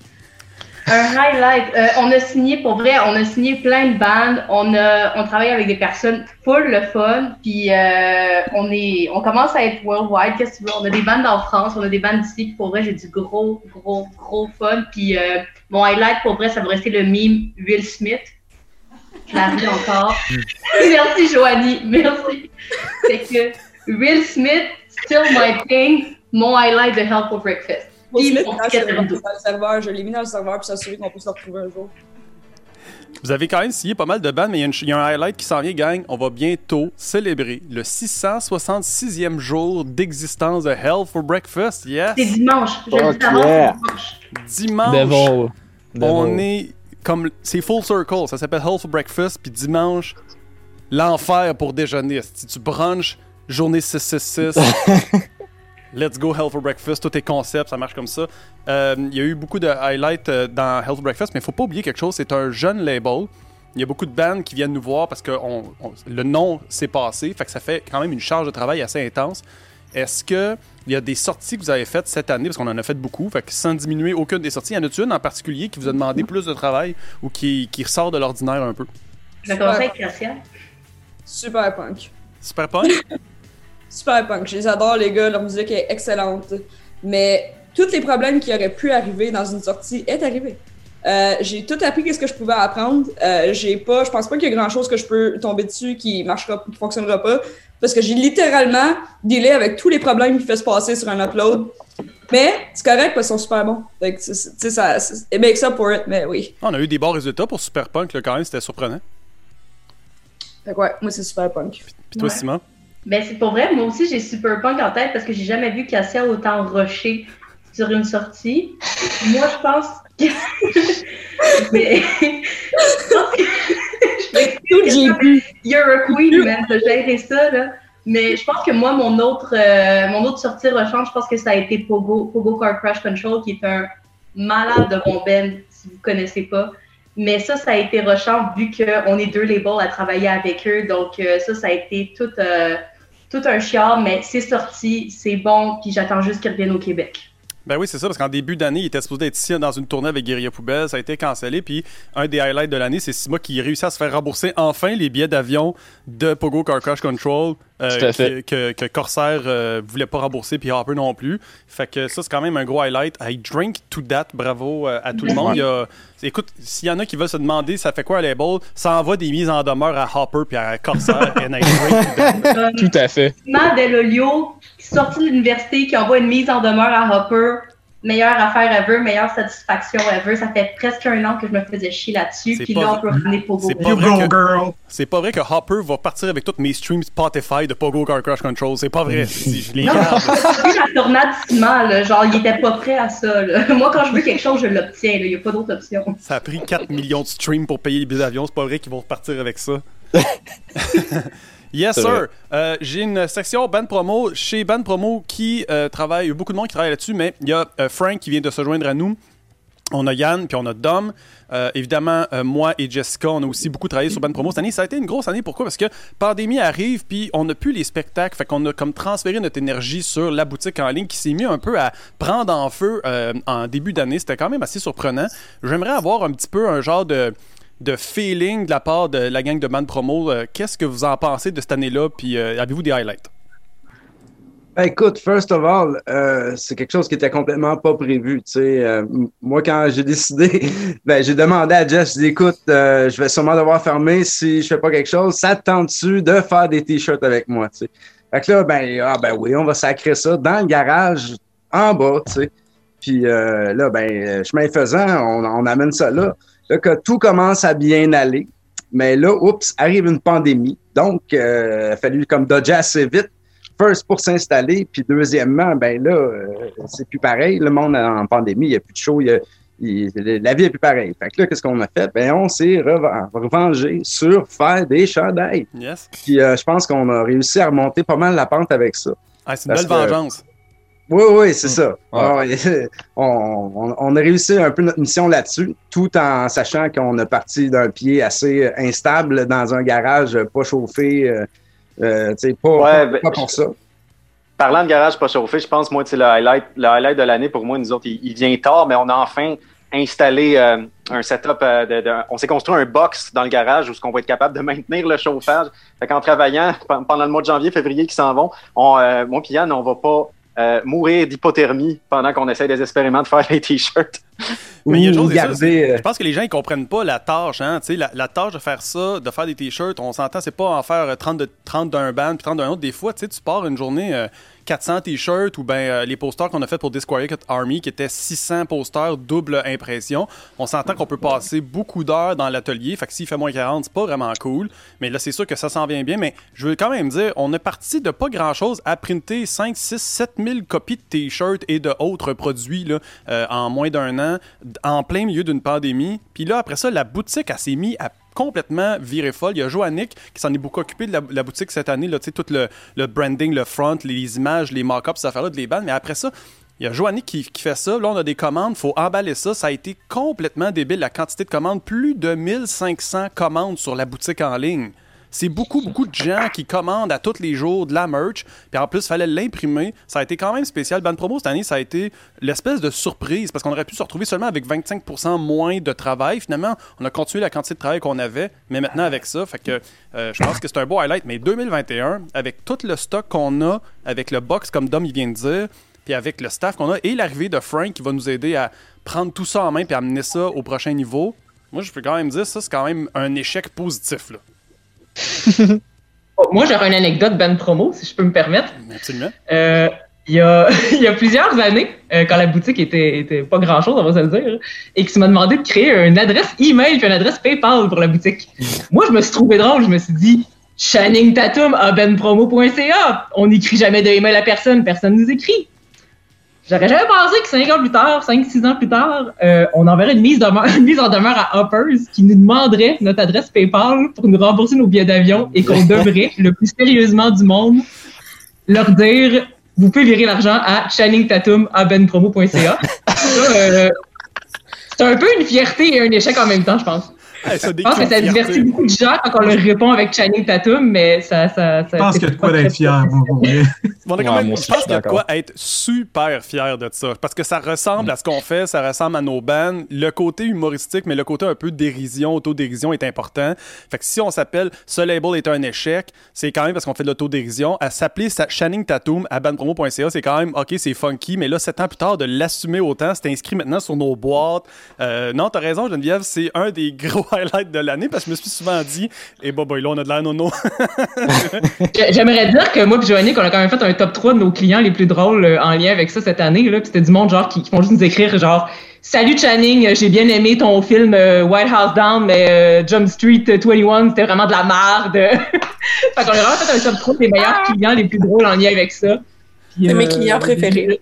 Un highlight. Euh, on a signé, pour vrai, on a signé plein de bandes. On a, on travaille avec des personnes full le fun. Puis euh, on est, on commence à être worldwide. Qu'est-ce que tu veux? On a des bandes en France, on a des bandes ici. Pour vrai, j'ai du gros, gros, gros fun. Puis euh, mon highlight, pour vrai, ça va rester le meme Will Smith. Je la ris encore. Merci, Joanie. Merci. C'est que Will Smith, still my thing. Mon highlight de Helpful Breakfast. Mis dans le serveur, je l'ai mis dans le serveur pour s'assurer qu'on peut se retrouver un jour. Vous avez quand même signé pas mal de bandes, mais il y a y, un highlight qui s'en vient, gang. On va bientôt célébrer le 666e jour d'existence de Hell for Breakfast. Yes! C'est dimanche. C'est dimanche. Dimanche, Devil. on est comme. C'est full circle. Ça s'appelle Hell for Breakfast. Puis dimanche, l'enfer pour déjeuner. Si tu brunches, journée 666. Let's go Hell for Breakfast, tout est concept, ça marche comme ça. Euh, Il y a eu beaucoup de highlights euh, dans Hell for Breakfast, mais il faut pas oublier quelque chose, c'est un jeune label. Il y a beaucoup de bands qui viennent nous voir parce que on- on- le nom s'est passé, fait que ça fait quand même une charge de travail assez intense. Est-ce que il y a des sorties que vous avez faites cette année, parce qu'on en a fait beaucoup, fait que sans diminuer aucune des sorties, y en a-tu une en particulier qui vous a demandé plus de travail ou qui, qui ressort de l'ordinaire un peu? Je vais commencer avec Christian. Super punk. Super punk? Super punk. Je les adore, les gars. Leur musique est excellente. Mais tous les problèmes qui auraient pu arriver dans une sortie est arrivé. Euh, j'ai tout appris qu'est-ce que je pouvais apprendre. Euh, j'ai pas, je pense pas qu'il y a grand chose que je peux tomber dessus qui marchera, qui fonctionnera pas, parce que j'ai littéralement dealé avec tous les problèmes qui fait se passer sur un upload. Mais c'est correct parce qu'ils sont super bons. Fait que, c'est- c'est- tu sais, ça, c'est- it makes up for it, mais oui. On a eu des bons résultats pour Super Punk, là, quand même, c'était surprenant. Fait que ouais, moi c'est super punk. Puis toi, Ouais. Simon? Ben, c'est pour vrai, moi aussi j'ai Super Punk en tête parce que j'ai jamais vu Cassia autant rusher sur une sortie. moi, je pense que. Mais. je pense que. je m'excuse, You're a queen, man, t'as géré ça, là. Mais je pense que moi, mon autre, euh, mon autre sortie rushante, je pense que ça a été Pogo, Pogo Car Crash Control, qui est un malade de bon band, si vous connaissez pas. Mais ça, ça a été rushant vu qu'on est deux labels à travailler avec eux. Donc, euh, ça, ça a été tout, euh, tout un chiard, mais c'est sorti, c'est bon, puis j'attends juste qu'ils reviennent au Québec. Ben oui, c'est ça, parce qu'en début d'année, il était supposé être ici dans une tournée avec Guerilla Poubelle. Ça a été cancellé. Puis un des highlights de l'année, c'est Sima qui réussit à se faire rembourser enfin les billets d'avion de Pogo Car Crash Control. Euh. Que, que, que Corsair euh, voulait pas rembourser, puis Harper non plus. Fait que ça, c'est quand même un gros highlight. I drink to that. Bravo euh, à tout le monde. Il y a- écoute, s'il y en a qui veulent se demander ça fait quoi un label, ça envoie des mises en demeure à Hopper puis à Corsair. and I drink to that. Tout à fait. Simon Delolio, qui est sorti de l'université, qui envoie une mise en demeure à Hopper. Meilleure affaire ever, meilleure satisfaction ever. Ça fait presque un an que je me faisais chier là-dessus. Puis là, on peut ramener Pogo. C'est pas, vrai que, c'est pas vrai que Hopper va partir avec tous mes streams Spotify de Pogo Car Crash Control. C'est pas vrai. Si je les Non, vu la tornade là. Genre, il était pas prêt à ça, là. Moi, quand je veux quelque chose, je l'obtiens. Il n'y a pas d'autre option. Ça a pris 4 millions de streams pour payer les billets d'avion. C'est pas vrai qu'ils vont repartir avec ça. yes, sir. Euh, J'ai une section band promo chez band promo qui euh, travaille. Il y a beaucoup de monde qui travaille là-dessus, mais il y a euh, Frank qui vient de se joindre à nous. On a Yann, puis on a Dom. Euh, évidemment, euh, moi et Jessica, on a aussi beaucoup travaillé sur Band Promo cette année. Ça a été une grosse année. Pourquoi? Parce que pandémie arrive, puis on n'a plus les spectacles. Fait qu'on a comme transféré notre énergie sur la boutique en ligne qui s'est mis un peu à prendre en feu euh, en début d'année. C'était quand même assez surprenant. J'aimerais avoir un petit peu un genre de de feeling de la part de la gang de Band Promo. Euh, Qu'est-ce que vous en pensez de cette année-là? Puis euh, avez-vous des highlights? Ben, écoute, first of all, euh, c'est quelque chose qui était complètement pas prévu. Moi, quand j'ai décidé, ben, j'ai demandé à Jess, j'ai écoute, je vais sûrement devoir fermer si je fais pas quelque chose. Ça te tente-tu de faire des t-shirts avec moi? Tu sais? Fait que là, ben, ah, ben oui, on va sacrer ça dans le garage, en bas. Puis là, ben, chemin faisant, on amène ça là. Là, que tout commence à bien aller. Mais là, oups, arrive une pandémie. Donc, euh, il a fallu comme dodger assez vite. First, pour s'installer. Puis deuxièmement, ben là, euh, c'est plus pareil. Le monde en pandémie, il n'y a plus de show. il y a- il- la vie est plus pareille. Fait que là, qu'est-ce qu'on a fait? Ben, on s'est reven- revengé sur faire des chandails. Yes. Puis euh, je pense qu'on a réussi à remonter pas mal la pente avec ça. Ah, c'est une Parce belle que- vengeance. Oui, oui, c'est ça. Ouais. Ah on, on- on a réussi un peu notre mission là-dessus, tout en sachant qu'on a parti d'un pied assez instable dans un garage pas chauffé. euh, euh, tu sais, pas, Ouais, pas- ben, pas pour ça. Parlant de garage pas chauffé, je pense, moi, c'est le highlight, le highlight de l'année pour moi, nous autres, il, il vient tard, mais on a enfin installé euh, un setup. euh, de, de- on s'est construit un box dans le garage où ce qu'on va être capable de maintenir le chauffage. Fait qu'en travaillant pe- pendant le mois de janvier, février qui s'en vont, on, euh, moi et Yann, on va pas euh, mourir d'hypothermie pendant qu'on essaie désespérément de faire les t-shirts. Mais il y a chose, ça, euh, je pense que les gens ils comprennent pas la tâche, hein. Tu sais, la, la tâche de faire ça, de faire des t-shirts, on s'entend, c'est pas en faire euh, 30, de, 30 d'un band puis 30 d'un autre. Des fois, tu sais, tu pars une journée euh, 400 t-shirts ou ben euh, les posters qu'on a fait pour Disquiet Army qui étaient 600 posters double impression. On s'entend qu'on peut passer beaucoup d'heures dans l'atelier. Fait que s'il fait moins 40, c'est pas vraiment cool. Mais là, c'est sûr que ça s'en vient bien. Mais je veux quand même dire, on est parti de pas grand chose à printer 5, 6, 7 000 copies de t-shirts et de autres produits là, euh, en moins d'un an, en plein milieu d'une pandémie. Puis là, après ça, la boutique, elle s'est mise à complètement virer folle. Il y a Joannick qui s'en est beaucoup occupé de la, boutique cette année, là, tout le, branding, le front, les images, les mock-ups, ces affaires-là, de les bandes. Mais après ça, il y a Joannick qui, qui fait ça. Là, on a des commandes, faut emballer ça. Ça a été complètement débile, la quantité de commandes. Plus de 1500 commandes sur la boutique en ligne. C'est beaucoup, beaucoup de gens qui commandent à tous les jours de la merch. Puis en plus, il fallait l'imprimer. Ça a été quand même spécial. Ban Promo, cette année, ça a été l'espèce de surprise parce qu'on aurait pu se retrouver seulement avec 25% moins de travail. Finalement, on a continué la quantité de travail qu'on avait, mais maintenant avec ça. Fait que euh, je pense que c'est un beau highlight. Mais 2021, avec tout le stock qu'on a, avec le box, comme Dom il vient de dire, puis avec le staff qu'on a et l'arrivée de Frank qui va nous aider à prendre tout ça en main puis amener ça au prochain niveau. Moi, je peux quand même dire ça, c'est quand même un échec positif. Là. Oh, Moi, j'aurais une anecdote Ben Promo, si je peux me permettre. Absolument. Euh, il, y a, il y a plusieurs années, euh, quand la boutique était, était pas grand-chose, on va se le dire, et que tu m'as demandé de créer une adresse email puis une adresse PayPal pour la boutique. Moi, je me suis trouvé drôle. Je me suis dit, Channing Tatum à benpromo.ca. On n'écrit jamais de email à personne. Personne nous écrit. J'aurais jamais pensé que 5 ans plus tard, 5-6 ans plus tard, euh, on enverrait une mise, demeure- une mise en demeure à Hoppers qui nous demanderait notre adresse PayPal pour nous rembourser nos billets d'avion et qu'on devrait, le plus sérieusement du monde, leur dire vous pouvez virer l'argent à channingtatum à benpromo.ca. Ça, euh, c'est un peu une fierté et un échec en même temps, je pense. Hey, ça Je pense que ça divertit beaucoup de gens quand on leur répond avec Channing Tatum, mais ça. ça, ça Je pense qu'il y a de quoi d'être fier, moi, pour vrai. On a quand Ouais, même- moi je pense qu'il y a de quoi être super fier de ça. Parce que ça ressemble à ce qu'on fait, ça ressemble à nos bands. Le côté humoristique, mais le côté un peu dérision, autodérision est important. Fait que si on s'appelle ce label est un échec, c'est quand même parce qu'on fait de l'autodérision. À s'appeler sa- Channing Tatum à bandpromo.ca, c'est quand même ok, c'est funky, mais là, sept ans plus tard, de l'assumer autant, c'est inscrit maintenant sur nos boîtes. Euh, non, t'as raison, Geneviève, c'est un des gros highlights de l'année parce que je me suis souvent dit, et bah, bah, là, on a de l'air nono. J'ai- J'aimerais dire que moi et Joannick, on a quand même fait un top 3 de nos clients les plus drôles euh, en lien avec ça cette année. Là. Puis c'était du monde genre qui, qui font juste nous écrire genre Salut Channing, euh, j'ai bien aimé ton film euh, White House Down, mais euh, Jump Street 21, c'était vraiment de la merde. fait qu'on a vraiment fait un top 3 des meilleurs clients les plus drôles en lien avec ça. Puis, mes euh, clients préférés.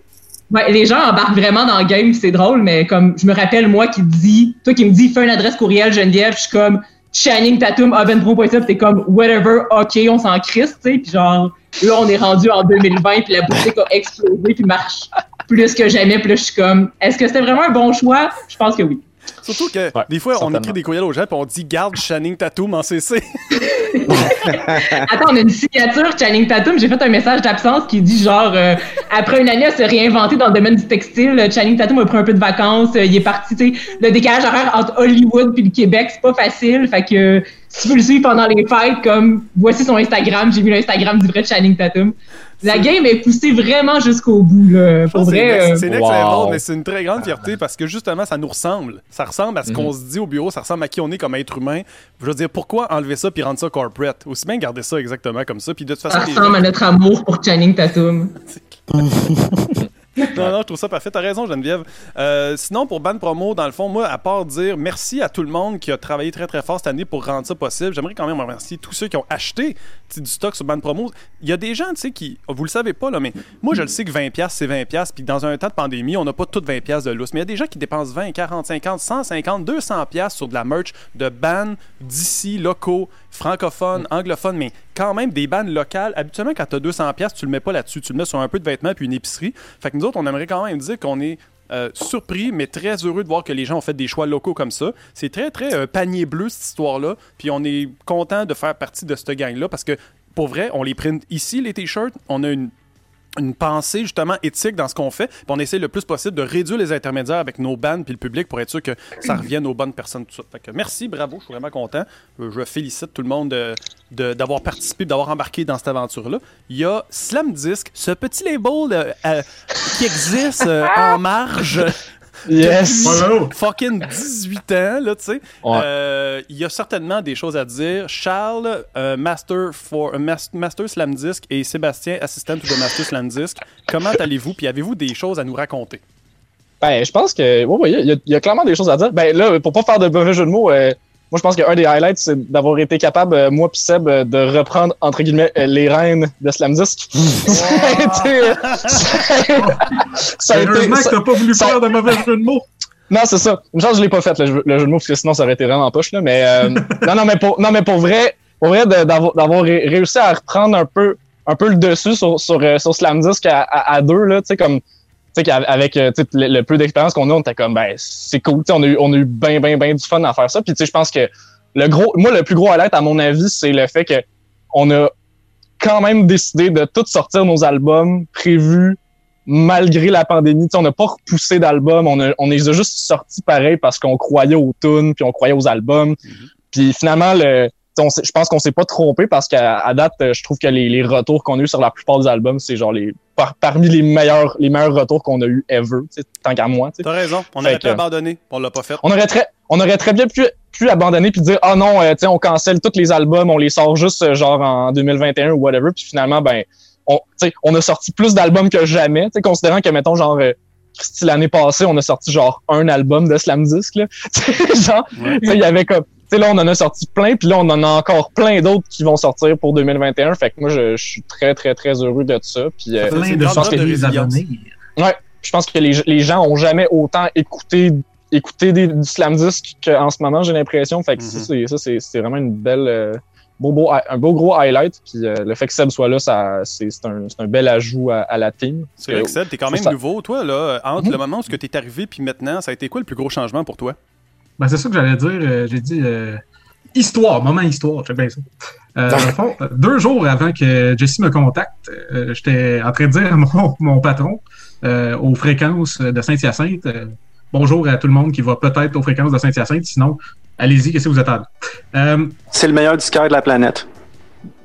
Ouais, les gens embarquent vraiment dans le game, c'est drôle, mais comme je me rappelle, moi qui dit, toi qui me dis, fais une adresse courriel Geneviève, je suis comme Channing Tatum, puis t'es comme whatever, ok, on s'en crisse, tu sais, puis genre, là, on est rendu en 2020, puis la boutique a explosé, puis marche plus que jamais, puis là, je suis comme, est-ce que c'était vraiment un bon choix? Je pense que oui. Surtout que Ouais, des fois, on écrit des courriels aux gens puis on dit garde Channing Tatum en CC. Attends, on a une signature Channing Tatum. J'ai fait un message d'absence qui dit genre euh, après une année à se réinventer dans le domaine du textile, Channing Tatum a pris un peu de vacances. euh, il est parti, tu sais, le décalage horaire entre Hollywood puis le Québec, c'est pas facile. Fait que euh, si tu veux le suivre pendant les fêtes, comme voici son Instagram, j'ai vu l'Instagram du vrai Channing Tatum. La game est poussée vraiment jusqu'au bout là. Pour vrai. C'est euh, Wow. level, mais c'est une très grande fierté parce que justement, ça nous ressemble. Ça ressemble à ce qu'on se dit au bureau, ça ressemble à qui on est comme être humain. Je veux dire, pourquoi enlever ça puis rendre ça corporate? Aussi bien garder ça exactement comme ça. Puis de toute façon, ça ressemble à notre amour pour Channing Tatum. Non, non, je trouve ça parfait. T'as raison, Geneviève. Euh, sinon, pour Ban Promo, dans le fond, moi, à part dire merci à tout le monde qui a travaillé très, très fort cette année pour rendre ça possible, j'aimerais quand même remercier tous ceux qui ont acheté du stock sur Ban Promo. Il y a des gens, tu sais, qui. Vous le savez pas, là, mais moi, je le sais que 20$, c'est 20$, puis dans un temps de pandémie, on n'a pas toutes 20$ de lousse. Mais il y a des gens qui dépensent 20, 40, 50, 150, 200$ sur de la merch de bands d'ici, locaux, francophones, anglophones, mais quand même des bandes locales. Habituellement, quand tu as 200$, tu le mets pas là-dessus. Tu le mets sur un peu de vêtements puis une épicerie. Fait que nous autres, on aimerait quand même dire qu'on est euh, surpris, mais très heureux de voir que les gens ont fait des choix locaux comme ça. C'est très, très euh, panier bleu, cette histoire-là. Puis on est content de faire partie de cette gang-là parce que, pour vrai, on les print ici, les t-shirts. On a une une pensée justement éthique dans ce qu'on fait. Puis on essaie le plus possible de réduire les intermédiaires avec nos bands puis le public pour être sûr que ça revienne aux bonnes personnes. Tout ça. Fait que merci, bravo, je suis vraiment content. Euh, Je félicite tout le monde de- de- d'avoir participé, d'avoir embarqué dans cette aventure-là. Il y a Slam Disc, ce petit label euh, euh, qui existe euh, en marge. Yes. Fucking 18 ans, là, tu sais. Ouais. Euh, Il y a certainement des choses à dire. Charles, euh, Master, for, euh, Mas- Master Slam Disc et Sébastien, Assistant to the Master Slam Disc, comment allez-vous? Puis avez-vous des choses à nous raconter? Ben, je pense que, ouais, ouais, il y, a- il y a clairement des choses à dire. Ben, là, pour pas faire de mauvais jeu de mots, euh, moi, je pense qu'un des highlights, c'est d'avoir été capable, euh, moi puis Seb, euh, de reprendre, entre guillemets, euh, les rênes de Slam Disc. ça a été, ça a- ça a été- Heureusement ça- que t'as pas voulu ça- faire de mauvais jeu de mots. Non, c'est ça. Une chance, je l'ai pas fait, le, jeu- le jeu de mots, parce que sinon, ça aurait été vraiment poche, là. Mais, euh, non, non, mais pour, non, mais pour vrai, pour vrai, d'avoir d'avoir ré- réussi à reprendre un peu, un peu le dessus sur, sur, sur Slam Disc à, à, à deux, là, tu sais, comme, sais, qu'avec euh, tu sais, le, le peu d'expérience qu'on a, on était comme, ben, c'est cool, tu sais, on a eu, on a eu ben, ben, ben du fun à faire ça. Puis, tu sais, je pense que le gros, moi, le plus gros highlight, à mon avis, c'est le fait que on a quand même décidé de tout sortir nos albums prévus malgré la pandémie. Tu sais, on n'a pas repoussé d'albums, on, a- on les a juste sortis pareil parce qu'on croyait aux tunes, puis on croyait aux albums. Puis finalement, le, on je pense qu'on s'est pas trompé parce qu'à date, je trouve que les, les retours qu'on a eu sur la plupart des albums, c'est genre les par- parmi les meilleurs les meilleurs retours qu'on a eu ever, tant qu'à moi. T'as raison, on Fait aurait pu abandonner, on l'a pas fait. On aurait très, on aurait très bien pu, pu abandonner puis dire ah non, euh, tu sais, on cancelle tous les albums, on les sort juste euh, genre en 2021 ou whatever. Puis finalement, ben, on, tu sais, on a sorti plus d'albums que jamais. Tu sais, considérant que mettons genre euh, l'année passée, on a sorti genre un album de Slam Disc là. Tu sais, genre, Ouais. tu sais, il y avait comme sais, là, on en a sorti plein, puis là, on en a encore plein d'autres qui vont sortir pour 2021. Fait que moi, je, je suis très, très, très heureux de ça. Puis, euh, Plein c'est de résilience. venir. Ouais, je pense que les, les gens ont jamais autant écouté écouté des, du slam disc qu'en ce moment, j'ai l'impression. Fait que ça, Mhm. c'est ça, c'est c'est vraiment une belle euh, beau, beau, un beau gros highlight. Puis euh, le fait que Seb soit là, ça c'est c'est un, c'est un bel ajout à, à la team. C'est vrai que Seb, t'es quand même ça- nouveau, toi, là. Entre Mhm. le moment où tu es arrivé puis maintenant, ça a été quoi le plus gros changement pour toi? Ben, c'est ça que j'allais dire. euh, J'ai dit euh, histoire, moment histoire, j'aime bien ça. Euh, dans le fond, deux jours avant que Jessie me contacte, euh, j'étais en train de dire à mon, mon patron aux fréquences de Saint-Hyacinthe bonjour à tout le monde qui va peut-être aux fréquences de Saint-Hyacinthe, sinon, allez-y, qu'est-ce que vous attendez? C'est le meilleur disquaire de la planète.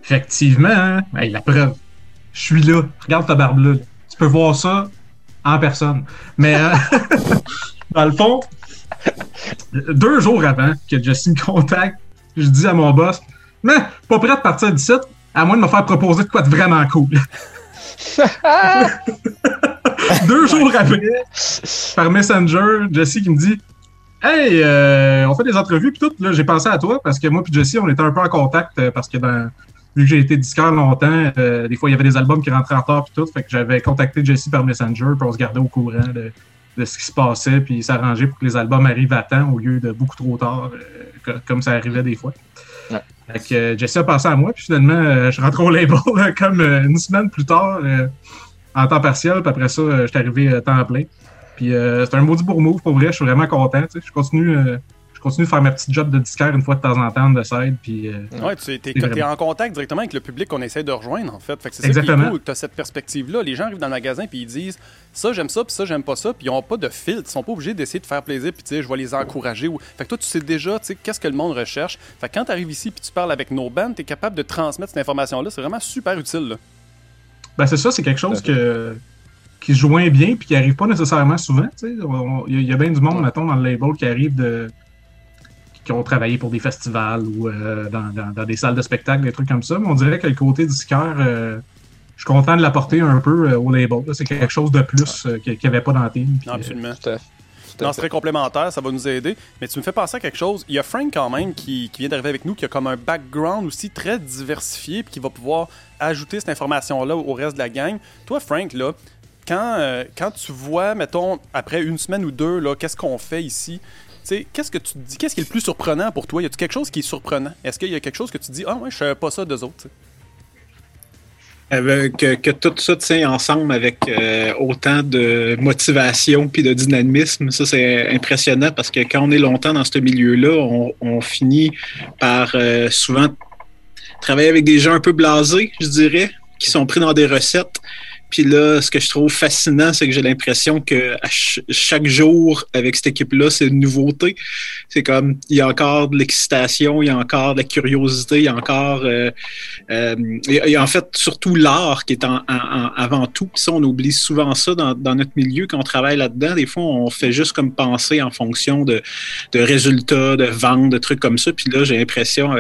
Effectivement, hein? Hey, la preuve. Je suis là. Regarde ta barbe là. Tu peux voir ça en personne. Mais dans le fond, deux jours avant que Jesse me contacte, je dis à mon boss Mais pas prêt de partir d'ici, à moins de me faire proposer de quoi de vraiment cool. deux jours après, par Messenger, Jesse qui me dit Hey, euh, on fait des entrevues puis tout, là, j'ai pensé à toi parce que moi puis Jesse, on était un peu en contact euh, parce que dans vu que j'ai été disqueur longtemps, euh, des fois il y avait des albums qui rentraient en retard puis tout, fait que j'avais contacté Jesse par Messenger on se gardait au courant de, de ce qui se passait puis s'arrangeait pour que les albums arrivent à temps au lieu de beaucoup trop tard, euh, co- comme ça arrivait des fois. Ouais. Fait que euh, Jesse a pensé à moi puis finalement euh, je rentre au label euh, comme une semaine plus tard en temps partiel puis après ça euh, j'étais arrivé temps plein. Puis euh, c'est un maudit beau move pour vrai, je suis vraiment content. tu sais. Je continue, je continue de faire ma petite job de disquaire une fois de temps en temps de side. Puis, euh, Ouais, tu es, en contact directement avec le public qu'on essaie de rejoindre, en fait. fait c'est ça qui est Exactement. cool, que tu as cette perspective-là. Les gens arrivent dans le magasin puis ils disent ça, j'aime ça, puis ça, j'aime pas ça, puis ils ont pas de filtre. Ils sont pas obligés d'essayer de faire plaisir, puis tu sais, je vais les encourager. Ou... Fait que toi, tu sais déjà, tu sais, qu'est-ce que le monde recherche. Fait que quand tu arrives ici puis tu parles avec nos bandes, tu es capable de transmettre cette information-là. C'est vraiment super utile, là. Ben c'est ça, c'est quelque chose que, qui se joint bien puis qui arrive pas nécessairement souvent. y, il y a bien du monde, mettons, dans le label qui arrive de qui ont travaillé pour des festivals ou euh, dans, dans- dans des salles de spectacle, des trucs comme ça. Mais on dirait que le côté disquaire, euh, je suis content de l'apporter un peu euh, au label. là. C'est quelque chose de plus euh, qu'il n'y avait pas dans la team. euh, absolument. Non, c'est très complémentaire, ça va nous aider. Mais tu me fais penser à quelque chose. Il y a Frank quand même qui, qui vient d'arriver avec nous, qui a comme un background aussi très diversifié, puis qui va pouvoir ajouter cette information-là au reste de la gang. Toi, Frank, là, quand, euh, quand tu vois, mettons, après une semaine ou deux, là, qu'est-ce qu'on fait ici, qu'est-ce que tu te dis, qu'est-ce qui est le plus surprenant pour toi? Y a-tu quelque chose qui est surprenant? Est-ce qu'il y a quelque chose que tu dis, ah ouais, je savais pas ça d'eux autres? Avec, que, tout ça tient ensemble avec euh, autant de motivation puis de dynamisme, ça c'est impressionnant parce que quand on est longtemps dans ce milieu-là, on, on finit par euh, souvent travailler avec des gens un peu blasés, je dirais, qui sont pris dans des recettes. Puis là, ce que je trouve fascinant, c'est que j'ai l'impression que chaque jour avec cette équipe-là, c'est une nouveauté. C'est comme il y a encore de l'excitation, il y a encore de la curiosité, il y a encore euh, euh, a en fait surtout l'art qui est en, avant tout. Puis ça, on oublie souvent ça dans, notre milieu quand on travaille là-dedans. Des fois, on fait juste comme penser en fonction de, résultats, de ventes, de trucs comme ça. Puis là, j'ai l'impression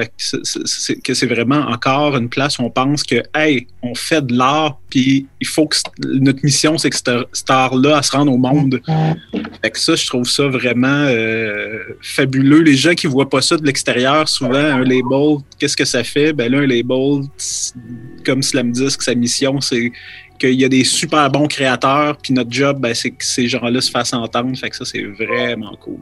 que c'est vraiment encore une place où on pense que hey, on fait de l'art, puis il faut que notre mission, c'est que cette, elle se rende au monde. Fait que ça, je trouve ça vraiment euh, fabuleux. Les gens qui voient pas ça de l'extérieur, souvent, un label, qu'est-ce que ça fait? Ben là, un label, comme Slam Disc, sa mission, c'est qu'il y a des super bons créateurs, puis notre job, ben, c'est que ces gens-là se fassent entendre. Fait que ça, c'est vraiment cool.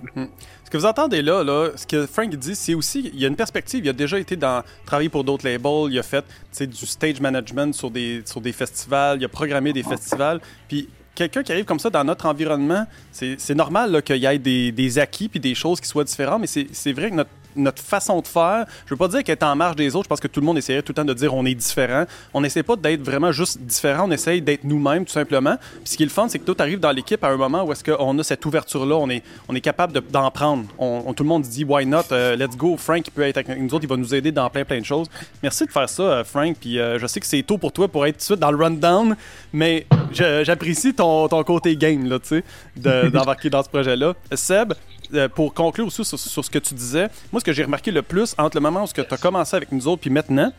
Ce que vous entendez là, là ce que Frank dit, c'est aussi, il y a une perspective. Il a déjà été dans travailler pour d'autres labels. Il a fait du stage management sur des, sur des festivals. Il a programmé des festivals. Puis quelqu'un qui arrive comme ça dans notre environnement, c'est normal qu'il y ait des, des acquis puis des choses qui soient différentes. Mais c'est vrai que notre notre façon de faire, je veux pas dire est en marge des autres, je que tout le monde essaierait tout le temps de dire on est différent. On n'essaie pas d'être vraiment juste différent, on essaye d'être nous-mêmes tout simplement. Puis ce qui est c'est que tout arrive dans l'équipe à un moment où est-ce qu'on a cette ouverture-là, on est, on est capable de- d'en prendre. On, tout le monde dit why not, euh, let's go, Frank il peut être avec nous autres, il va nous aider dans plein plein de choses. Merci de faire ça, euh, Frank. Puis euh, je sais que c'est tôt pour toi pour être tout de suite dans le rundown, mais j'apprécie ton, ton côté game là, tu sais, de- d'embarquer dans ce projet-là. Seb, euh, pour conclure aussi sur, sur ce que tu disais, moi, ce que j'ai remarqué le plus entre le moment où tu as commencé avec nous autres puis maintenant,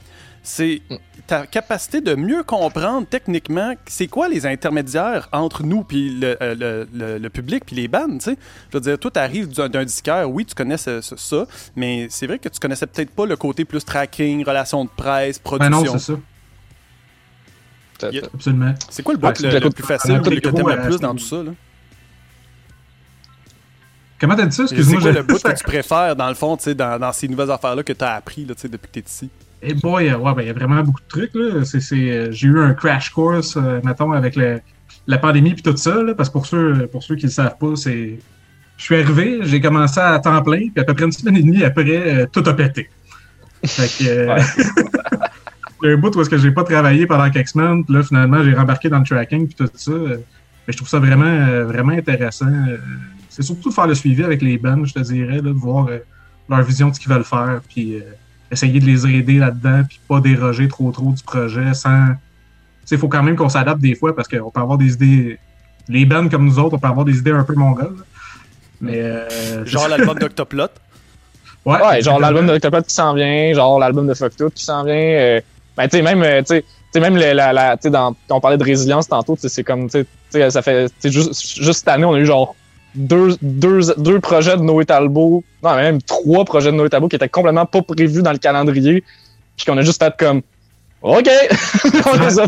c'est ta capacité de mieux comprendre techniquement c'est quoi les intermédiaires entre nous puis le, euh, le- le- le public puis les bandes, tu sais. Je veux dire, toi, t'arrives d'un d'un disquaire, oui, tu connais ce- ce- ça, mais c'est vrai que tu connaissais peut-être pas le côté plus tracking, relations de presse, Ben production. non, c'est ça. A- Absolument. C'est quoi le bout Ouais, le, plus facile, le que t'aimes le euh, plus dans tout ça, là? Comment t'as dit ça? C'est Excuse-moi. quoi j'ai- le bout que tu préfères, dans le fond, dans, dans ces nouvelles affaires-là que tu as appris là, depuis que tu es ici? Eh boy, euh, ouais, ben, il y a vraiment beaucoup de trucs. Là. C'est, c'est, euh, j'ai eu un crash course, euh, mettons, avec le- la pandémie puis tout ça. Là, parce que pour ceux, pour ceux qui ne le savent pas, c'est. Je suis arrivé, j'ai commencé à temps plein, puis à peu près une semaine et demie après, euh, tout a pété. Fait que. euh, il y a un bout où est-ce que j'ai pas travaillé pendant quelques semaines, puis là, finalement, j'ai rembarqué dans le tracking puis tout ça. euh, mais je trouve ça vraiment, euh, vraiment intéressant. C'est surtout de faire le suivi avec les bands, je te dirais, là, de voir euh, leur vision de ce qu'ils veulent faire, puis euh, essayer de les aider là-dedans, puis pas déroger trop trop du projet sans. Il faut quand même qu'on s'adapte des fois parce qu'on peut avoir des idées. Les bands comme nous autres, on peut avoir des idées un peu mongoles. là. Mais. euh, Genre l'album d'Octoplot. Ouais, Ouais, genre l'album de Octopus qui s'en vient, genre l'album de Fucked Up qui s'en vient. euh, ben, tu sais, même, euh, tu sais, tu sais, même le- la, la, tu sais, dans, on parlait de résilience tantôt, tu sais, c'est comme, tu sais, ça fait, tu sais, juste, juste cette année, on a eu genre deux, deux, deux projets de Noé Talbot, non, même trois projets de Noé Talbot qui étaient complètement pas prévus dans le calendrier, puis qu'on a juste fait comme, OK! on, les a,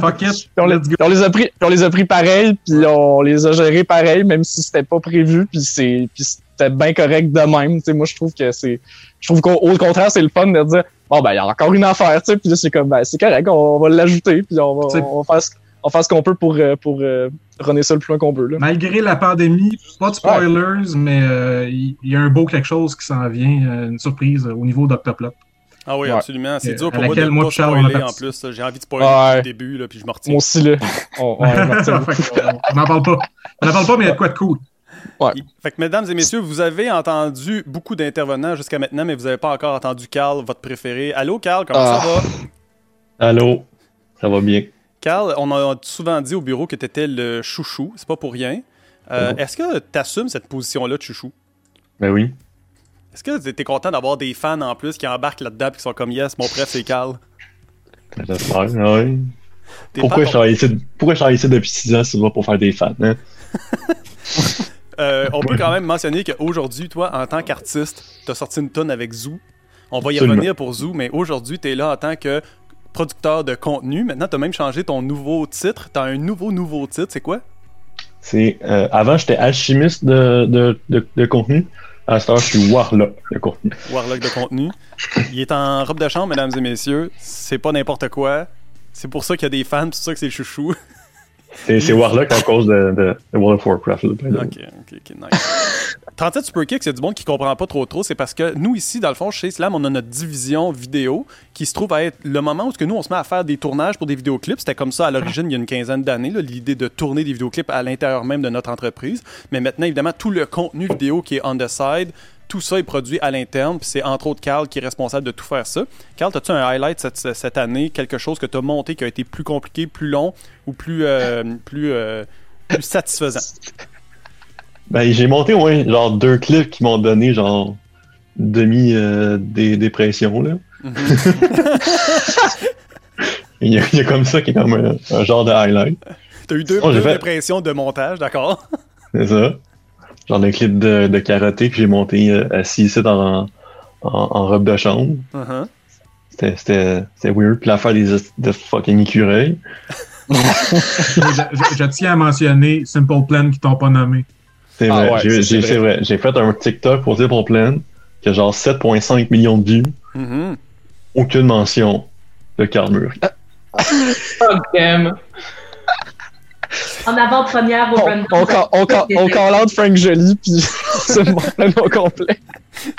on, les, on les pris, on les a pris pareil, puis on les a gérés pareil, même si c'était pas prévu, puis c'est, c'était bien correct de même. Tu sais, moi, je trouve que c'est, je trouve qu'au au contraire, c'est le fun de dire, bon ben, il y a encore une affaire, tu sais, puis là, c'est comme, ben, c'est correct, on, on va l'ajouter, puis on va, T'sais- on va faire ce, on va faire ce qu'on peut pour, euh, pour euh, runner ça le plus loin qu'on peut. Là. Malgré la pandémie, pas de spoilers, mais euh, il y, a un beau quelque chose qui s'en vient, euh, une surprise euh, au niveau d'Octoplop. Ah oui, Ouais. absolument. C'est Euh, dur à pour moi de laquelle moi, pas spoiler en plus. J'ai envie de spoiler Ouais. le début, là, puis je me retiens. Moi aussi, là. On, n'en parle pas. On n'en parle pas, mais il y a de quoi de cool. Fait que, mesdames et messieurs, vous avez entendu beaucoup d'intervenants jusqu'à maintenant, mais vous n'avez pas encore entendu Carl, votre préféré. Allô, Carl, comment Ah. ça va? Allô? Ça va bien? Carl, on a souvent dit au bureau que tu étais le chouchou, c'est pas pour rien. Euh. Est-ce que tu assumes cette position-là de chouchou? Ben oui. Est-ce que tu es content d'avoir des fans en plus qui embarquent là-dedans et qui sont comme Yes, mon préf, c'est Carl? J'espère. T'es Pourquoi je, travaille ici, pourquoi je travaille ici depuis 6 ans pas pour faire des fans, hein? Euh, on peut quand même mentionner qu'aujourd'hui, toi, en tant qu'artiste, tu as sorti une tonne avec Zoo. On va y Absolument. revenir pour Zoo, mais aujourd'hui, tu es là en tant que producteur de contenu. Maintenant, tu as même changé ton nouveau titre. Tu as un nouveau, nouveau titre. C'est quoi? C'est, euh, avant, j'étais alchimiste de, de, de, de contenu. À cette heure, je suis warlock de contenu. Warlock de contenu. Il est en robe de chambre, mesdames et messieurs. C'est pas n'importe quoi. C'est pour ça qu'il y a des fans, c'est pour ça que c'est le chouchou. C'est, c'est warlock à cause de, de, de World of Warcraft. là, ok, ok, ok, nice. 37 Super y a du monde qui comprend pas trop trop. C'est parce que nous, ici, dans le fond, chez Slam, on a notre division vidéo qui se trouve à être le moment où que nous, on se met à faire des tournages pour des vidéoclips. C'était comme ça à l'origine, il y a une quinzaine d'années, l'idée de tourner des vidéoclips à l'intérieur même de notre entreprise. Mais maintenant, évidemment, tout le contenu vidéo qui est on the side, tout ça est produit à l'interne, puis c'est entre autres Carl qui est responsable de tout faire ça. Carl, as-tu un highlight cette, cette année, quelque chose que tu as monté qui a été plus compliqué, plus long ou plus, euh, plus, euh, plus satisfaisant? Ben, j'ai monté au moins genre deux clips qui m'ont donné genre demi euh, des dépression là. il, y a, il y a comme ça qui est comme un, un genre de highlight. T'as eu deux, Oh, deux fait- dépressions de montage, d'accord? C'est ça. Genre un clip de, de karaté que j'ai monté euh, assis ici dans, en, en robe de chambre. Uh-huh. C'était- C'était c'était weird. Puis l'affaire des de fucking écureuils. je, je- je tiens à mentionner Simple Plan qui t'ont pas nommé. C'est Ah vrai, ouais, j'ai- ça, c'est vrai. J'ai fait un TikTok pour Simple Plan qui a genre 7,5 millions de vues. Mhm. Aucune mention de Carl Murray. Fuck them. En avant-première au On, Run on, on, on call out Frank Jolie, puis c'est mon au complet.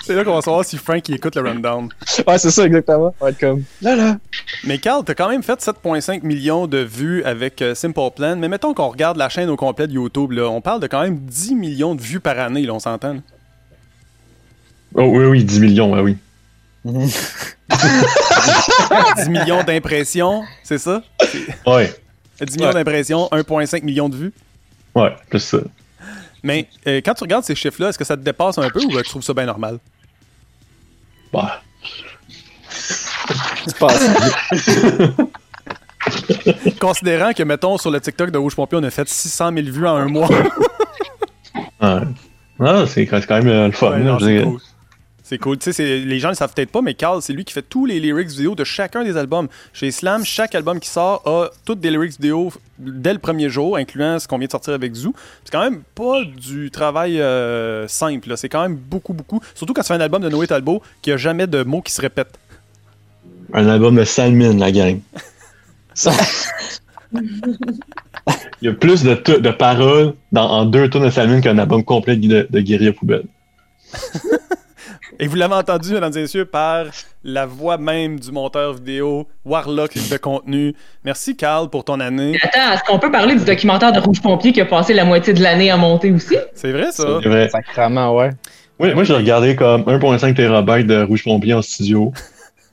C'est là qu'on va savoir si Frank il écoute le rundown. Ouais, c'est ça, exactement. On va être comme. Là, là. Mais Carl, t'as quand même fait 7,5 millions de vues avec euh, Simple Plan. Mais mettons qu'on regarde la chaîne au complet de YouTube, là, on parle de quand même 10 millions de vues par année, là, on s'entend. là. Oh oui, oui, 10 millions, ouais, oui. 10 millions d'impressions, c'est ça? Ouais, 10 millions Ouais. d'impressions, 1,5 million de vues. ouais, plus ça. Mais euh, quand tu regardes ces chiffres-là, est-ce que ça te dépasse un peu ou euh, tu trouves ça bien normal? Bah, C'est pas Considérant que, mettons, sur le TikTok de Rouge Pompier, on a fait 600 000 vues en un mois. ouais. Ah, c'est quand même euh, le fun. Ouais, non, cool. C'est cool. Tu sais, c'est- les gens ne le savent peut-être pas, mais Carl, c'est lui qui fait tous les lyrics vidéo de chacun des albums. Chez Slam, chaque album qui sort a toutes des lyrics vidéo dès le premier jour, incluant ce qu'on vient de sortir avec Zoo. C'est quand même pas du travail euh, simple. là. C'est quand même beaucoup, beaucoup. Surtout quand tu fais un album de Noé Talbot qui a jamais de mots qui se répètent. Un album de Salmon, la gang. Il y a plus de, de paroles dans, en deux tours de Salmon qu'un album complet de, de Guérilla Poubelle. Et vous l'avez entendu, mesdames et messieurs, par la voix même du monteur vidéo, Warlock de contenu. Merci, Carl, pour ton année. Attends, est-ce qu'on peut parler du documentaire de Rouge Pompier qui a passé la moitié de l'année à monter aussi? C'est vrai, ça? C'est vrai. Sacrement, ouais. Oui, moi, j'ai regardé comme 1.5 TB de Rouge Pompier en studio.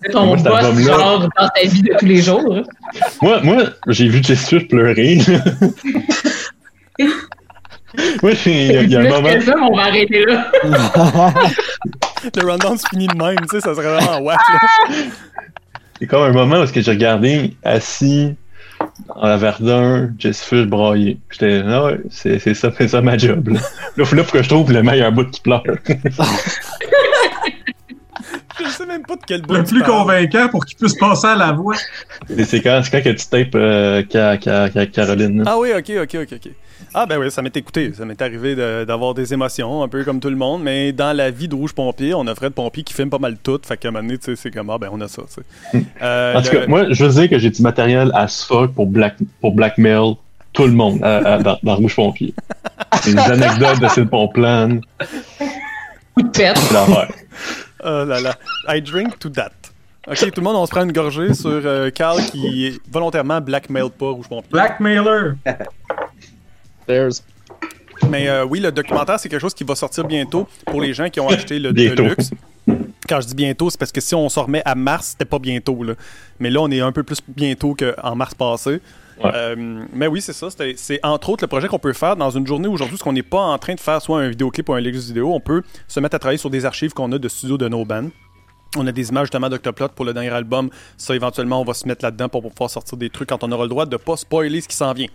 C'est ton Moi, boss, genre, dans ta vie de tous les jours. Moi, moi j'ai vu Jessus pleurer. j'ai- il y a, il y a un moment. ça, mais on va arrêter là. Le rundown se finit de même, tu sais, ça serait vraiment là. Y a comme un moment où j'ai regardé assis dans la Verdun, Jess Fish brailler. J'étais, ah ouais, c'est c'est ça, c'est ça ma job. Là, là, faut, là, faut que je trouve le meilleur bout qui pleure. Je sais même pas de quel bout Le plus parles. convaincant pour qu'il puisse passer à la voix. C'est c'est quand, c'est quand que tu tapes euh, Ca- Ca- Ca- Caroline. là. Ah oui, ok, ok, ok, ok. Ah ben oui, ça m'est écouté. Ça m'est arrivé de- d'avoir des émotions, un peu comme tout le monde, mais dans la vie de Rouge Pompier, on a Fred Pompier qui filme pas mal tout. Fait qu'à un moment donné, tu sais, c'est comme, ah ben on a ça, tu sais. Euh, en tout le- cas, moi, je veux dire que j'ai du matériel à fuck pour, black, pour blackmail tout le monde à- à- dans, dans Rouge Pompier. Des anecdotes de pète. c'est l'enfer. Oh là là. I drink to that. Ok, tout le monde, on se prend une gorgée sur euh, Carl qui volontairement blackmail pas Rouge Pompier. Blackmailer. Mais euh, oui, le documentaire, c'est quelque chose qui va sortir bientôt pour les gens qui ont acheté le. Deluxe. Quand je dis bientôt, c'est parce que si on se remet à mars, c'était pas bientôt. Là. Mais là, on est un peu plus bientôt qu'en mars passé. Ouais. Euh, mais oui, c'est ça. C'est entre autres le projet qu'on peut faire dans une journée aujourd'hui, parce qu'on n'est pas en train de faire soit un vidéoclip ou un Lex vidéo. On peut se mettre à travailler sur des archives qu'on a de studio de nos bands. On a des images justement d'Octoplot pour le dernier album. Ça, éventuellement, on va se mettre là-dedans pour pouvoir sortir des trucs quand on aura le droit de pas spoiler ce qui s'en vient.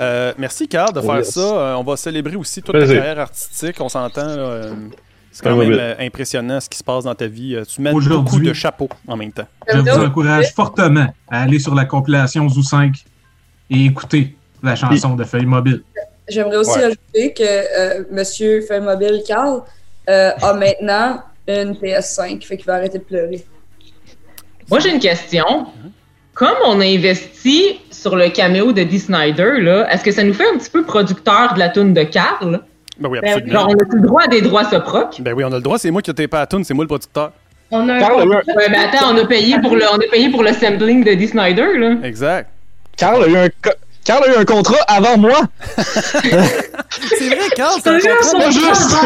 Euh, merci, Carl, de faire yes. ça. Euh, on va célébrer aussi toute ta carrière artistique. On s'entend. euh, c'est quand Ah, même impressionnant ce qui se passe dans ta vie. Tu Aujourd'hui. beaucoup de chapeaux en même temps. Je vous encourage fortement à aller sur la compilation Zoo 5 et écouter la chanson de Feuille Mobile. J'aimerais aussi Ouais. ajouter que euh, Monsieur Mobile Carl euh, a maintenant une PS5, fait qu'il va arrêter de pleurer. Moi, j'ai une question. Comme on a investi sur le caméo de Dee Snyder, là, est-ce que ça nous fait un petit peu producteur de la tune de Carl? Ben oui, Ben absolument. Genre, on a le droit à des droits soproques. Ben oui, on a le droit, c'est moi qui ai tapé à tune, c'est moi le producteur. On a un Carl a eu un- Ouais, mais attends, on a payé pour le, on a payé pour le sampling de Dee Snyder, là. Exact. Carl a eu un, Carl a eu un contrat avant moi. C'est vrai, Carl, c'est T'as un eu un contrat. pas juste.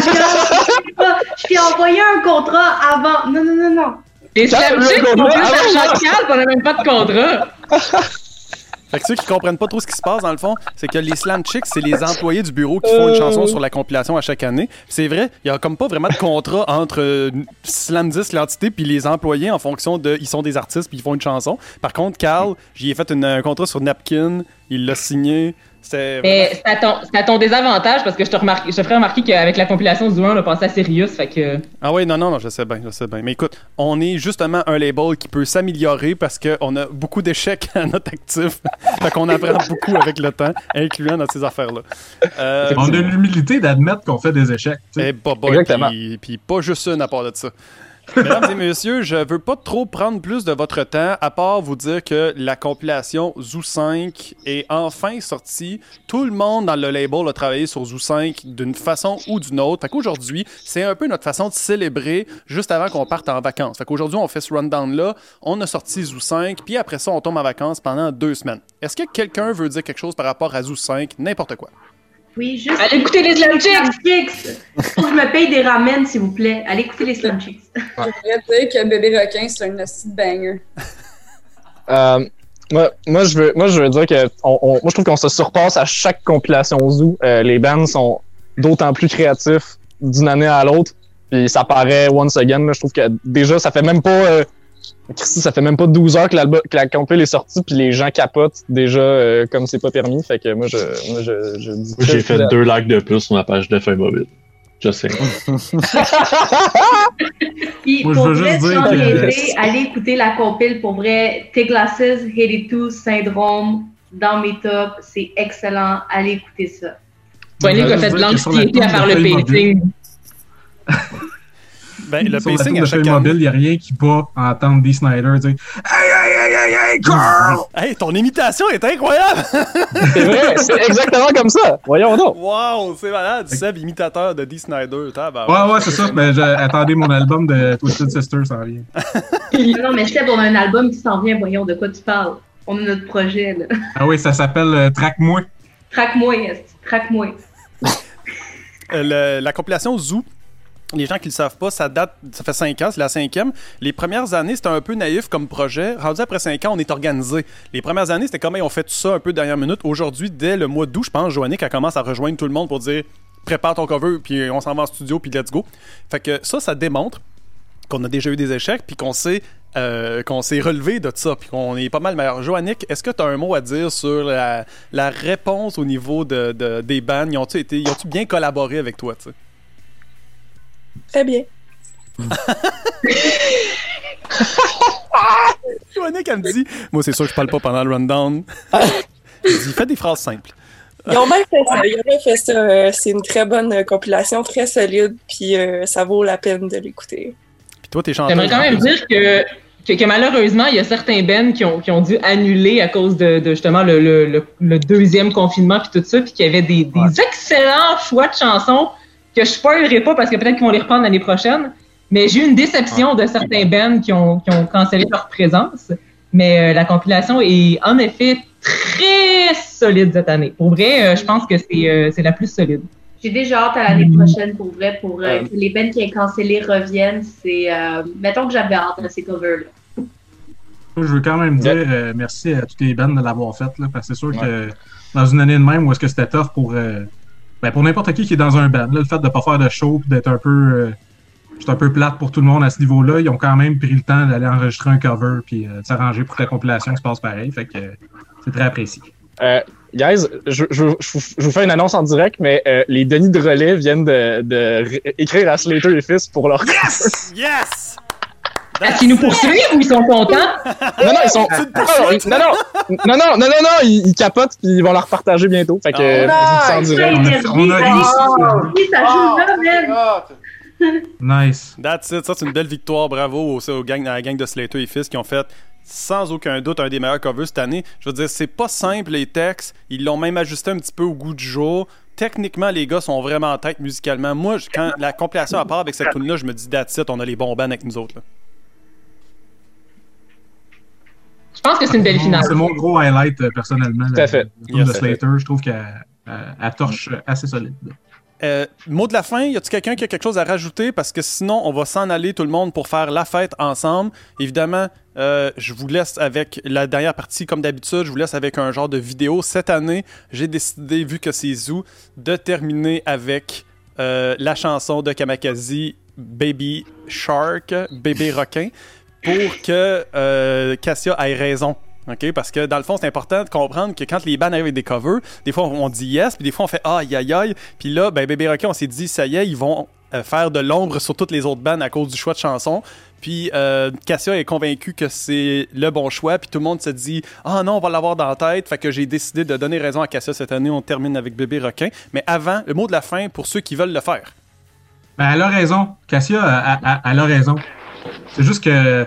Je t'ai envoyé un contrat avant. Non, non, non, non. Les on contrat plus d'argent moi. de on a même pas de contrat. Fait que ceux qui comprennent pas trop ce qui se passe, dans le fond, c'est que les Slam Chicks, c'est les employés du bureau qui font une chanson sur la compilation à chaque année. C'est vrai, il y a comme pas vraiment de contrat entre euh, Slam 10, l'entité, puis les employés en fonction de. Ils sont des artistes, puis ils font une chanson. Par contre, Carl, j'y ai fait une- un contrat sur Napkin, il l'a signé. C'est à, à ton désavantage parce que je te, remarque, je te ferai remarquer qu'avec la compilation du 1, on a pensé à Sirius, fait que. Ah oui, non, non, non, je sais bien, je sais bien. Mais écoute, on est justement un label qui peut s'améliorer parce qu'on a beaucoup d'échecs à notre actif. fait qu'on apprend beaucoup avec le temps, incluant dans ces affaires-là. Euh, On a l'humilité d'admettre qu'on fait des échecs. tu sais. Eh, bah, bah, Exactement. Puis, puis pas juste une à part de ça. Mesdames et messieurs, je veux pas trop prendre plus de votre temps, à part vous dire que la compilation Zoo 5 est enfin sortie. Tout le monde dans le label a travaillé sur Zoo 5 d'une façon ou d'une autre. Fait qu'aujourd'hui, c'est un peu notre façon de célébrer juste avant qu'on parte en vacances. Fait qu'aujourd'hui, on fait ce rundown-là, on a sorti Zoo 5, puis après ça, on tombe en vacances pendant deux semaines. Est-ce que quelqu'un veut dire quelque chose par rapport à Zoo 5? N'importe quoi. Oui, juste. Allez écouter les Slam Chicks! Faut que je me paye des ramen, s'il vous plaît. Allez écouter les Slam Chicks. J'aimerais dire que Bébé Requin, c'est un petit banger. Euh, moi, moi, je veux, moi, je veux dire que on, on- moi, je trouve qu'on se surpasse à chaque compilation Zoo. Euh, les bands sont d'autant plus créatifs d'une année à l'autre. Puis ça paraît once again. là. je trouve que déjà, ça fait même pas. Euh, Christy, ça fait même pas 12 heures que, l'album- que la compil est sortie, puis les gens capotent déjà euh, comme c'est pas permis. Fait que moi, je, moi, je, je dis Moi, j'ai fait deux likes de plus sur ma page de feuille mobile. Je sais. Puis Moi, je pour veux vrai, juste dire niaiser, allez écouter la compile. Pour vrai, T-Glasses, Hate It Too, Syndrome, dans mes tops, c'est excellent. Allez écouter ça. Bonnie qui a fait sur la l'anxiété à faire le pacing. Ben, le Sur la pacing tour à de chaque année. mobile, il n'y a rien qui bat à entendre Dee Snyder dire Hey, hey, hey, hey, hey, girl! Hey, ton imitation est incroyable! C'est vrai, c'est exactement comme ça. Voyons donc. Wow, c'est malade. Seb, imitateur de Dee Snyder. tabarouette. Ouais, ouais, c'est ça. Mais je- attendez, mon album de Twisted Sister, ça vient. non, mais Seb, on a un album qui s'en vient. Voyons de quoi tu parles? On a notre projet, là. Ah oui, ça s'appelle euh. Traque-moi, esti. Traque-moi. Euh, la compilation Zoo, les gens qui le savent pas, ça date, ça fait 5 ans, c'est la cinquième. Les premières années, c'était un peu naïf comme projet. Rendu après 5 ans, on est organisé. Les premières années, c'était comment on fait tout ça un peu dernière minute. Aujourd'hui, dès le mois d'août, je pense, Joannick, elle commence à rejoindre tout le monde pour dire prépare ton cover, puis on s'en va en studio, puis let's go. Fait que ça, ça démontre qu'on a déjà eu des échecs, puis qu'on s'est euh, qu'on s'est relevé de ça, puis qu'on est pas mal meilleur. Joannick, est-ce que tu as un mot à dire sur la, réponse au niveau de, de- des bands? Ils ont-tu bien collaboré avec toi, tu sais? Très bien. Joannick, elle me dit, moi c'est sûr que je parle pas pendant le rundown. Elle dit, fais des phrases simples. Ils ont bien fait ça. Ils ont bien fait ça. Euh, C'est une très bonne euh, compilation, très solide, puis euh, ça vaut la peine de l'écouter. Puis toi, t'es chanteuse. J'aimerais quand même dire que, que, que malheureusement, il y a certains bands qui ont, qui ont dû annuler à cause de, de justement le, le, le, le deuxième confinement puis tout ça, puis qu'il y avait des, des excellents choix de chansons que je spoilerai pas parce que peut-être qu'ils vont les reprendre l'année prochaine. Mais j'ai eu une déception de certains bands qui ont, qui ont cancellé leur présence. Mais euh, la compilation est en effet très solide cette année. Pour vrai, euh, je pense que c'est euh, c'est la plus solide. J'ai déjà hâte à l'année prochaine pour vrai, pour euh, que les bands qui ont cancellé reviennent. C'est, euh, mettons que j'avais hâte à ces covers-là. Je veux quand même dire euh, merci à toutes les bandes de l'avoir fait, là, parce que c'est sûr que dans une année de même où est-ce que c'était tough pour, euh, ben, pour n'importe qui qui est dans un band, là, le fait de pas faire de show et d'être un peu euh, juste un peu plate pour tout le monde à ce niveau-là, ils ont quand même pris le temps d'aller enregistrer un cover puis euh, de s'arranger pour que la compilation se passe pareil. Fait que euh, c'est très apprécié. Euh, guys, je, je, je, vous- je vous fais une annonce en direct, mais euh, les Denis de relais viennent de, de écrire à Slater et Fils pour leur. Yes! Yes! Est-ce qu'ils nous poursuivent ou ils sont contents? Non, non, ils sont. Non, non, non, non, non, non, non, ils, ils capotent puis ils vont leur partager bientôt. Fait que euh, vous ça en direct. On a réussi. Oui, ça joue là, man! Nice. That's it. Ça, c'est une belle victoire. Bravo aux, aux gang, à la gang de Slater et Fils qui ont fait sans aucun doute un des meilleurs covers cette année. Je veux dire, c'est pas simple les textes. Ils l'ont même ajusté un petit peu au goût du jour. techniquement, les gars sont vraiment en tête musicalement. Moi, je- quand la compilation à part avec cette tune là je me dis, that's it, on a les bons bands avec nous autres. là. Je pense que c'est une belle finale. C'est mon gros highlight euh, personnellement. Tout à fait. La de Slater, je trouve qu'elle elle- elle torche assez solide. Euh, mot de la fin, y a-t-il quelqu'un qui a quelque chose à rajouter? Parce que sinon, on va s'en aller tout le monde pour faire la fête ensemble. Évidemment, euh, je vous laisse avec la dernière partie, comme d'habitude, je vous laisse avec un genre de vidéo. Cette année, j'ai décidé, vu que c'est Zoo, de terminer avec euh, la chanson de Kamakazi, Baby Shark, Bébé requin, pour que euh, Cassia ait raison. OK? Parce que dans le fond, c'est important de comprendre que quand les bands arrivent avec des covers, des fois on dit yes, puis des fois on fait aïe aïe aïe. Puis là, ben Bébé Rocket, on s'est dit ça y est, ils vont euh, faire de l'ombre sur toutes les autres bandes à cause du choix de chanson. Puis euh, Cassia est convaincu que c'est le bon choix, puis tout le monde se dit ah non, on va l'avoir dans la tête. Fait que j'ai décidé de donner raison à Cassia cette année. On termine avec Bébé Requin. Mais avant, le mot de la fin pour ceux qui veulent le faire. Ben, elle a raison. Cassia, elle a raison. C'est juste que,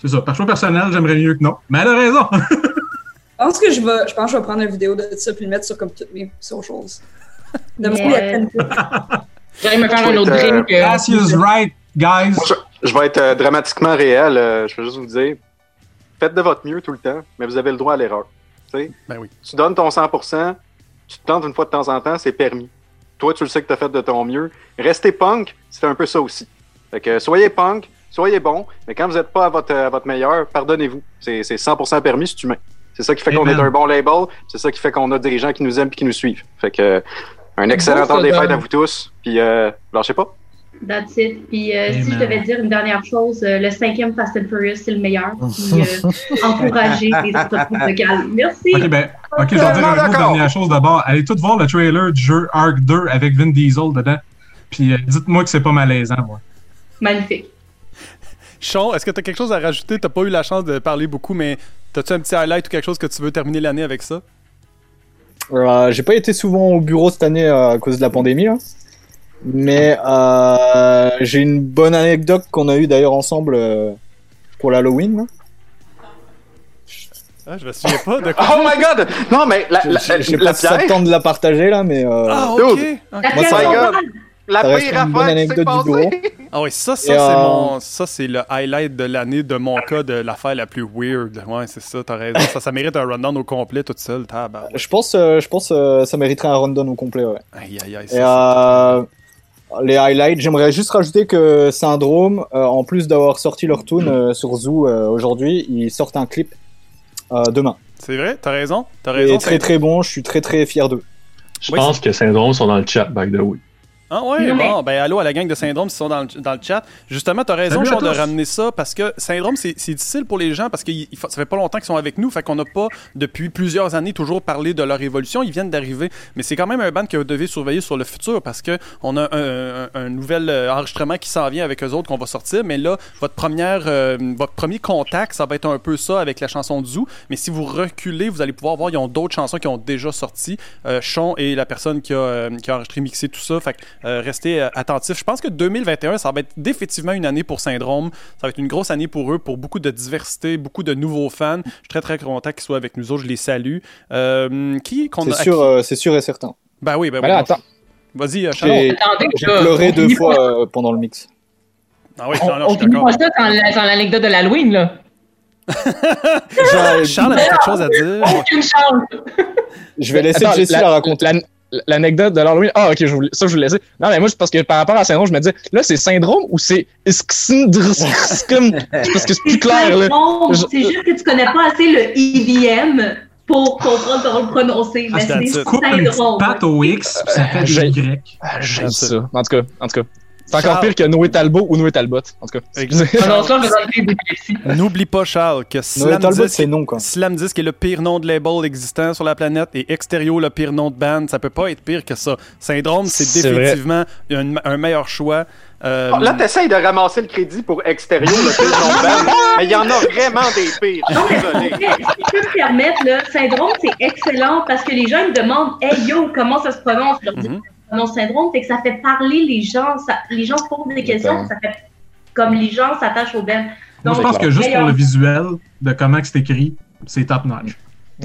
c'est ça, par choix personnel, j'aimerais mieux que non. Mais elle a raison. Je pense que je vais, je pense que je vais prendre une vidéo de ça puis le mettre sur comme toutes mes socials. De la peine. J'allais me faire un autre Euh, drink. euh, Cassia's right, guys. Moi, je, je vais être euh, dramatiquement réel. euh, je vais juste vous dire, faites de votre mieux tout le temps, mais vous avez le droit à l'erreur. Tu sais? Ben oui. Tu donnes ton 100%, tu te plantes une fois de temps en temps, c'est permis. Toi, tu le sais que tu as fait de ton mieux. Rester punk, c'est un peu ça aussi. Fait que soyez punk, soyez bon, mais quand vous n'êtes pas à votre, à votre meilleur, pardonnez-vous. C'est c'est 100% permis, c'est humain. C'est ça qui fait qu'on est un bon label, c'est ça qui fait qu'on a des gens qui nous aiment et qui nous suivent. Fait que un excellent temps des fêtes à vous tous, puis euh, lâchez pas. That's it. Puis euh, si je devais dire une dernière chose, euh, le cinquième Fast and Furious, c'est le meilleur. Puis euh, encourager les entreprises locales. Merci. Ok, ben, ok, je vais dire une dernière chose d'abord. Allez tout voir le trailer du jeu Arc 2 avec Vin Diesel dedans. Puis euh, dites-moi que c'est pas malaisant, moi. Magnifique. Sean, est-ce que tu as quelque chose à rajouter? T'as pas eu la chance de parler beaucoup, mais as-tu un petit highlight ou quelque chose que tu veux terminer l'année avec ça? Euh, j'ai pas été souvent au bureau cette année euh, à cause de la pandémie, là. mais euh, j'ai une bonne anecdote qu'on a eue d'ailleurs ensemble euh, pour l'Halloween. Ah, je me souviens pas de quoi. Oh my god! Non, mais la, la, J'ai j'ai la pas ça pierre, de la partager là, mais euh, Ah, ok. La Moi, ça- my god! La pire affaire qui s'est anecdote du bureau. passée. Ah oui, ça, ça, Et, c'est euh, mon, ça, c'est le highlight de l'année de mon cas de l'affaire la plus weird. Ouais, c'est ça, t'as raison. Ça, ça mérite un rundown au complet toute seule. Tabarouette. je pense, euh, je pense euh, ça mériterait un rundown au complet. Ouais. Aïe, aïe, aïe. Et ça, euh, les highlights, j'aimerais juste rajouter que Syndrome, euh, en plus d'avoir sorti leur tune euh, sur Zoo euh, aujourd'hui, ils sortent un clip euh, demain. c'est- vrai, t'as raison? T'as Et raison. très c'est- très bon, je suis très très fier d'eux. Je Oui, pense que Syndrome sont dans le chat, by the way. Ah ouais, mais- bon, ben allô à la gang de Syndrome qui sont dans le, dans le chat. Justement, t'as raison, Sean, de ramener ça parce que Syndrome, c'est difficile pour les gens parce que ça fait pas longtemps qu'ils sont avec nous, fait qu'on n'a pas, depuis plusieurs années, toujours parlé de leur évolution. Ils viennent d'arriver, mais c'est quand même un band que vous devez surveiller sur le futur parce que on a un, un- un nouvel euh, enregistrement qui s'en vient avec eux autres qu'on va sortir, mais là, votre première, euh, votre premier contact, ça va être un peu ça avec la chanson de Zoo. Mais si vous reculez, vous allez pouvoir voir, ils ont d'autres chansons qui ont déjà sorti. Euh, Sean est la personne qui a, euh, qui a enregistré, mixé tout ça. Fait que, euh, restez euh, attentifs. Je pense que 2021, ça va être définitivement une année pour Syndrome. Ça va être une grosse année pour eux, pour beaucoup de diversité, beaucoup de nouveaux fans. Je suis très très content qu'ils soient avec nous autres. Je les salue. Euh, qui qu'on C'est sûr, qui- euh, c'est sûr et certain. Ben oui, ben Voilà, oui. attends. Vas-y, Charles. J'ai pleuré deux fois euh, pendant le mix. Ah oui, On, non, non, on je suis finit pas ça la- sans l'anecdote de l'Halloween, là. Charles avait quelque chose à dire. Aucune chance. je vais laisser Attends, Jessie la, raconter. La- L'anecdote de l'Halloween. Ah, ok, je voulais, ça, je voulais laisser. Non, mais moi, c'est parce que par rapport à syndrome, je me disais, là, c'est syndrome ou c'est. Comme. Parce que c'est plus clair, là. C'est juste que tu connais pas assez le EDM pour comprendre comment le prononcer. Ah, Mais c'est- Coupe une syndrome. patte au X, ça fait J'ai- des Y. Ah, J'aime ça. En tout cas, en tout cas. C'est encore pire que Noé Talbot ou Noé Talbot. En tout cas. N'oublie pas, Charles, que Slam Talbot, Disc, c'est non, quoi. Slam Disc est le pire nom de label existant sur la planète et Extérieur le pire nom de band. Ça peut pas être pire que ça. Syndrome, c'est définitivement un, un meilleur choix. Euh, Oh, Là, t'essayes de ramasser le crédit pour extérieur, le pire nom de band, mais il y en a vraiment des pires. Je Non, suis mais désolé. si je peux me permettre, là, syndrome, c'est excellent parce que les gens ils me demandent Hey yo, comment ça se prononce? Je leur prononce syndrome, c'est que ça fait parler les gens, ça- les gens se posent des questions, ça fait comme les gens s'attachent au ben. Moi, je pense que juste pour le visuel de comment que c'est écrit, c'est top notch.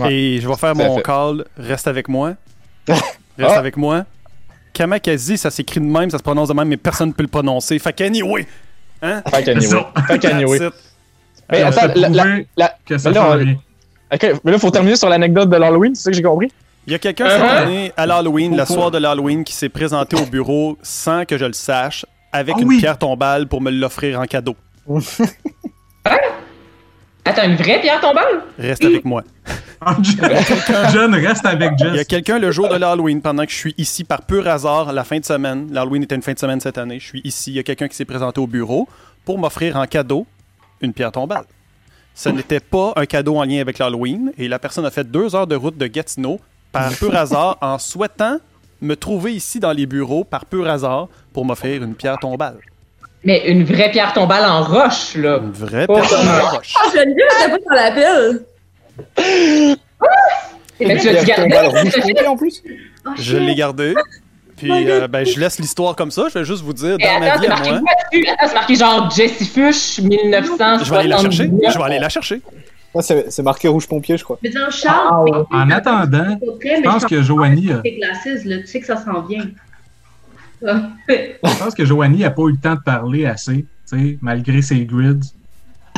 Et je vais faire mon fait. call. Reste avec moi. Reste Ah. avec moi. Kamakazi, ça s'écrit de même, ça se prononce de même, mais personne ne peut le prononcer. Fait qu'anyway. Hein? Fait qu'anyway. Fait qu'anyway. Mais attends, c'est la, la, la- que ça mais là, on- rien. Ok, mais là, faut terminer sur l'anecdote de l'Halloween, c'est ça que j'ai compris? Il y a quelqu'un Uh-huh. cette année, à l'Halloween, la soirée de l'Halloween, qui s'est présenté au bureau sans que je le sache, avec Ah une oui. pierre tombale pour me l'offrir en cadeau. Attends, une vraie pierre tombale? Reste avec moi. John, reste avec Il y a quelqu'un le jour de l'Halloween, pendant que je suis ici par pur hasard, la fin de semaine. L'Halloween était une fin de semaine cette année. Je suis ici. Il y a quelqu'un qui s'est présenté au bureau pour m'offrir en cadeau une pierre tombale. Ce n'était pas un cadeau en lien avec l'Halloween et la personne a fait deux heures de route de Gatineau par pur hasard en souhaitant me trouver ici dans les bureaux par pur hasard pour m'offrir une pierre tombale. Mais une vraie pierre tombale en roche, là. Une vraie Pas pierre tombale un- roche. Ah, Geneviève était pas dans l'appel. Mais tu l'as pierre gardé? en plus? Oh, Je l'ai gardé. Puis euh, ben, je laisse l'histoire comme ça. Je vais juste vous dire, dans ma vie à marqué moi? Attends, c'est marqué genre Jessie Fush, 1900. je vais aller la chercher. Je vais aller la chercher. Ouais, c'est c'est marqué rouge pompier, je crois. Veux dire, Charles, Wow. En attendant, je pense que Joanie tu sais que ça s'en vient. Je pense que Joanie a pas eu le temps de parler assez, tu sais, malgré ses grids,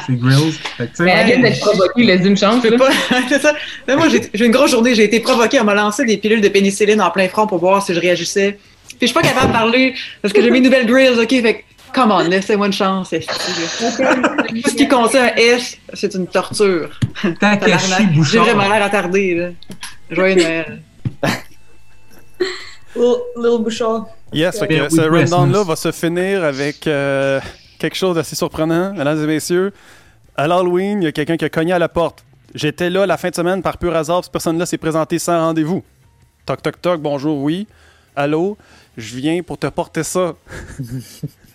ses grills. Fait Mais elle vient d'être provoquée, laisse une chance. Pas. c'est ça. Là, moi, j'ai j'ai une grosse journée. J'ai été provoquée. On m'a lancé des pilules de pénicilline en plein front pour voir si je réagissais. Puis je suis pas capable de parler parce que j'ai mes nouvelles grills, OK? Fait que, come on, laissez-moi une chance. Tout ce qui contient un S, c'est une torture. Takashi. Bouchard. J'ai vraiment l'air attardé, là. Joyeux Noël. Little, Bouchard. Yes, fait que Merry ce rundown-là va se finir avec euh, quelque chose d'assez surprenant, mesdames et messieurs. À l'Halloween, il y a quelqu'un qui a cogné à la porte. J'étais là la fin de semaine par pur hasard, cette personne-là s'est présentée sans rendez-vous. Toc, toc, toc, bonjour, oui. Allô, je viens pour te porter ça.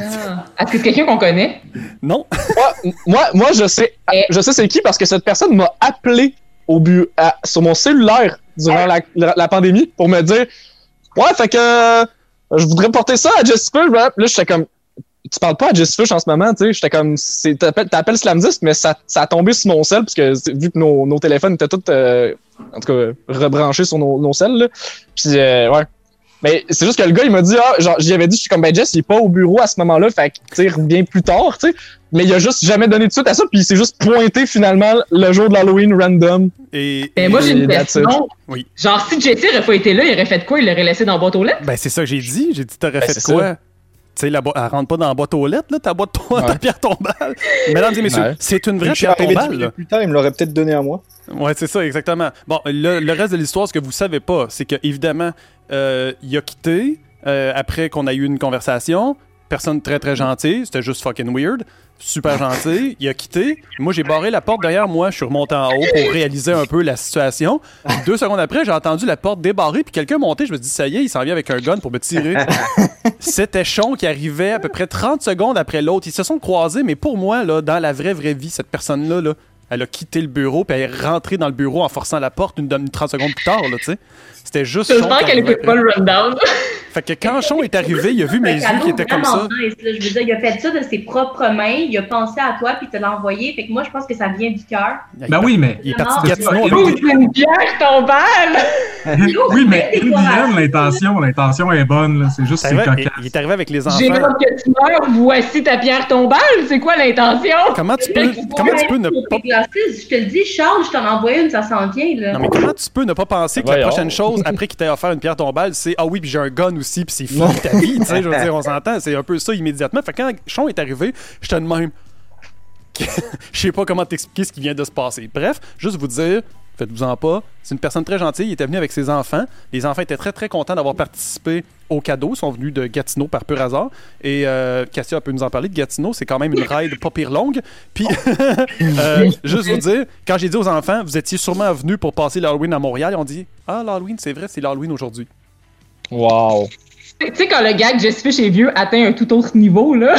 Ah. Est-ce que c'est quelqu'un qu'on connaît? Non. Moi, moi, moi, je sais, je sais c'est qui parce que cette personne m'a appelé au but sur mon cellulaire durant la, la- la pandémie pour me dire Ouais, fait que euh, je voudrais porter ça à Jess Fush. Là, j'étais comme Tu parles pas à Jess Fush en ce moment, tu sais. J'étais comme c'est- T'appelles t'appelles Slamdisc, mais ça, ça a tombé sur mon cell parce que vu que nos, nos téléphones étaient tous euh, en tout cas rebranchés sur nos, nos cells. Là. Puis euh, ouais. Mais c'est juste que le gars, il m'a dit, ah, genre, j'y avais dit, je suis comme, ben, Jess, il est pas au bureau à ce moment-là, fait que, tu revient plus tard, tu sais. Mais il a juste jamais donné de suite à ça, puis il s'est juste pointé finalement le jour de l'Halloween random. Et, Mais moi, j'ai une that's it. question. Oui. Genre, si Jessie aurait pas été là, il aurait fait quoi? Il l'aurait laissé dans la boîte aux lettres? Ben, c'est ça que j'ai dit. J'ai dit, t'aurais Ben, fait quoi? ça. Tu sais, elle rentre pas dans la boîte aux lettres, là, ta boîte ta Ouais. pierre tombale. Mesdames et messieurs, Ouais. c'est une vraie pierre tombale. plus tard, il me l'aurait peut-être donné à moi. Ouais, c'est ça, exactement. Bon, le, le reste de l'histoire, ce que vous savez pas, c'est que évidemment, euh, il a quitté euh, après qu'on a eu une conversation. Personne très très gentil, c'était juste fucking weird. Super gentil, il a quitté. Moi, j'ai barré la porte derrière moi, je suis remonté en haut pour réaliser un peu la situation. Deux secondes après, j'ai entendu la porte débarrer, puis quelqu'un monter. Je me suis dit, ça y est, il s'en vient avec un gun pour me tirer. C'était Chon qui arrivait à peu près 30 secondes après l'autre. Ils se sont croisés, mais pour moi, là, dans la vraie, vraie vie, cette personne-là, là, elle a quitté le bureau, puis elle est rentrée dans le bureau en forçant la porte une, une 30 secondes plus tard, là, tu sais. C'était juste J'espère qu'elle arrivait écoute pas le rundown. Fait que quand Chon est arrivé, il a vu mes yeux qui étaient comme ça. nice, là. Je veux dire, il a fait ça de ses propres mains, il a pensé à toi, puis il te l'a envoyé. Fait que moi, je pense que ça vient du cœur. Ben oui, mais. Il est parti de Gatineau c'est une pierre tombale! oui, mais end, l'intention, l'intention est bonne, là. C'est juste c'est est arrivé- cocasse. il est arrivé avec les enfants. J'ai que tu meurs, voici ta pierre tombale! C'est quoi l'intention? Comment tu peux, comment tu peux ne pas je te le dis, Charles, je t'en envoie une, ça s'en vient, là. Non, mais comment tu peux ne pas penser que la prochaine chose, après qu'il t'ait offert une pierre tombale, c'est Ah oui, puis j'ai un gun aussi, puis c'est fini ta vie, tu sais, je veux dire, on s'entend, c'est un peu ça immédiatement. Fait que quand Chon est arrivé, j'étais de même. Je sais pas comment t'expliquer ce qui vient de se passer. Bref, juste vous dire, faites-vous-en pas, c'est une personne très gentille, il était venu avec ses enfants. Les enfants étaient très très contents d'avoir participé au cadeau, ils sont venus de Gatineau par pur hasard. Et euh, Cassia peut nous en parler de Gatineau, c'est quand même une ride pas pire longue. Puis, euh, juste vous dire, quand j'ai dit aux enfants, vous étiez sûrement venus pour passer l'Halloween à Montréal, ils ont dit Ah, l'Halloween, c'est vrai, c'est l'Halloween aujourd'hui. Wow. Tu sais, quand le gag Jess Fish est vieux atteint un tout autre niveau, là.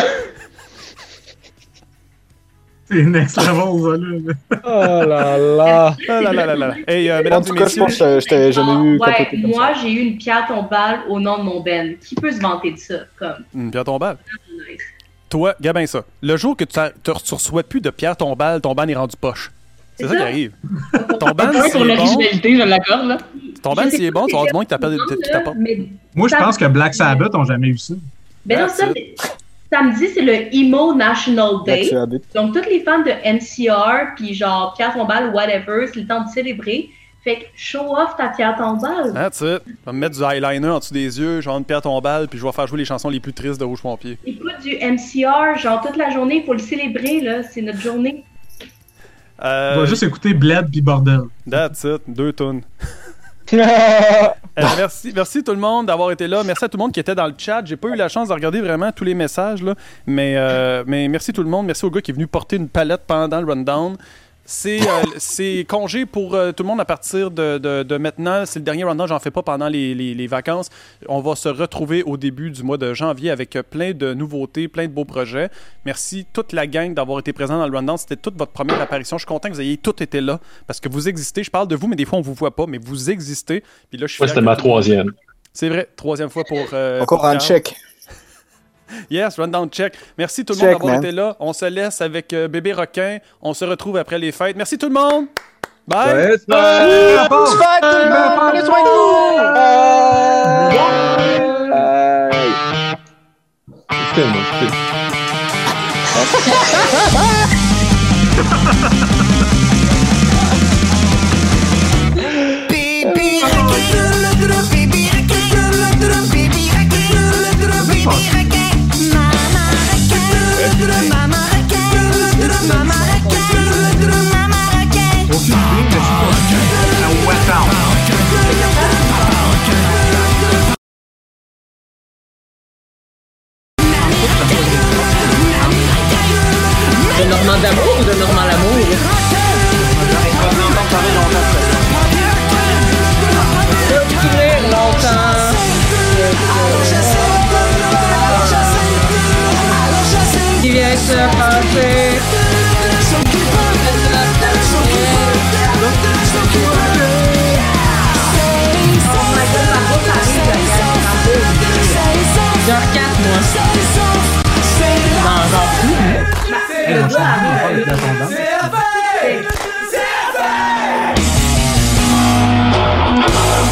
C'est next level, ça, là. Oh là là. Ah là là là là. Hey, euh, mesdames En tout et cas, je pense que je t'ai jamais eu Ouais, moi, j'ai eu une pierre tombale au nom de mon Ben. Qui peut se vanter de ça? Comme, une pierre tombale? nice. Toi, Gabin, ça. Le jour que tu, tu reçois plus de pierre tombale, ton ban est rendu poche. C'est ça, qui arrive. Ton ban, Un c'est sur bon. l'originalité, je l'accorde, là. Ton band, Je sais s'il est pas bon, tu vas avoir du monde qui c'est t'apporte. Moi, je pense que Black Sabbath ont jamais eu ça. Ben non, ça, c'est- samedi, c'est le Emo National Black Day. Sabbath. Donc, tous les fans de NCR, puis genre Pierre Tombal, whatever, c'est le temps de célébrer. Fait que show off ta Pierre Tombal. That's it. Je vais me mettre du eyeliner en dessous des yeux, avoir une pierre tombale, puis je vais faire jouer les chansons les plus tristes de Rouge Pompier. Écoute du NCR, genre toute la journée, il faut le célébrer, là. C'est notre journée. Euh, On va juste écouter Bled puis Bordel. That's it, deux tonnes. Euh, merci, merci tout le monde d'avoir été là. Merci à tout le monde qui était dans le chat. J'ai pas eu la chance de regarder vraiment tous les messages, mais, euh, mais merci tout le monde. Merci au gars qui est venu porter une palette pendant le rundown. C'est euh, c'est congé pour euh, tout le monde à partir de, de- de maintenant. C'est le dernier rundown, j'en fais pas pendant les, les- les vacances. On va se retrouver au début du mois de janvier avec euh, plein de nouveautés, plein de beaux projets. Merci toute la gang d'avoir été présent dans le rundown. C'était toute votre première apparition. Je suis content que vous ayez tous été là parce que vous existez. Je parle de vous, mais des fois on vous voit pas, mais vous existez. Puis là, je suis c'était ma troisième. C'est vrai, troisième fois pour. euh, Encore pour un check. Yes, rundown check. Merci tout le Check, monde d'avoir man. été là. On se laisse avec euh, bébé requin. On se retrouve après les fêtes. Merci tout le monde. Bye. Bye. bye. Bonne fête, tout le monde. Prenez soin de vous. Écoutez-moi, écoutez. De moi. Dans,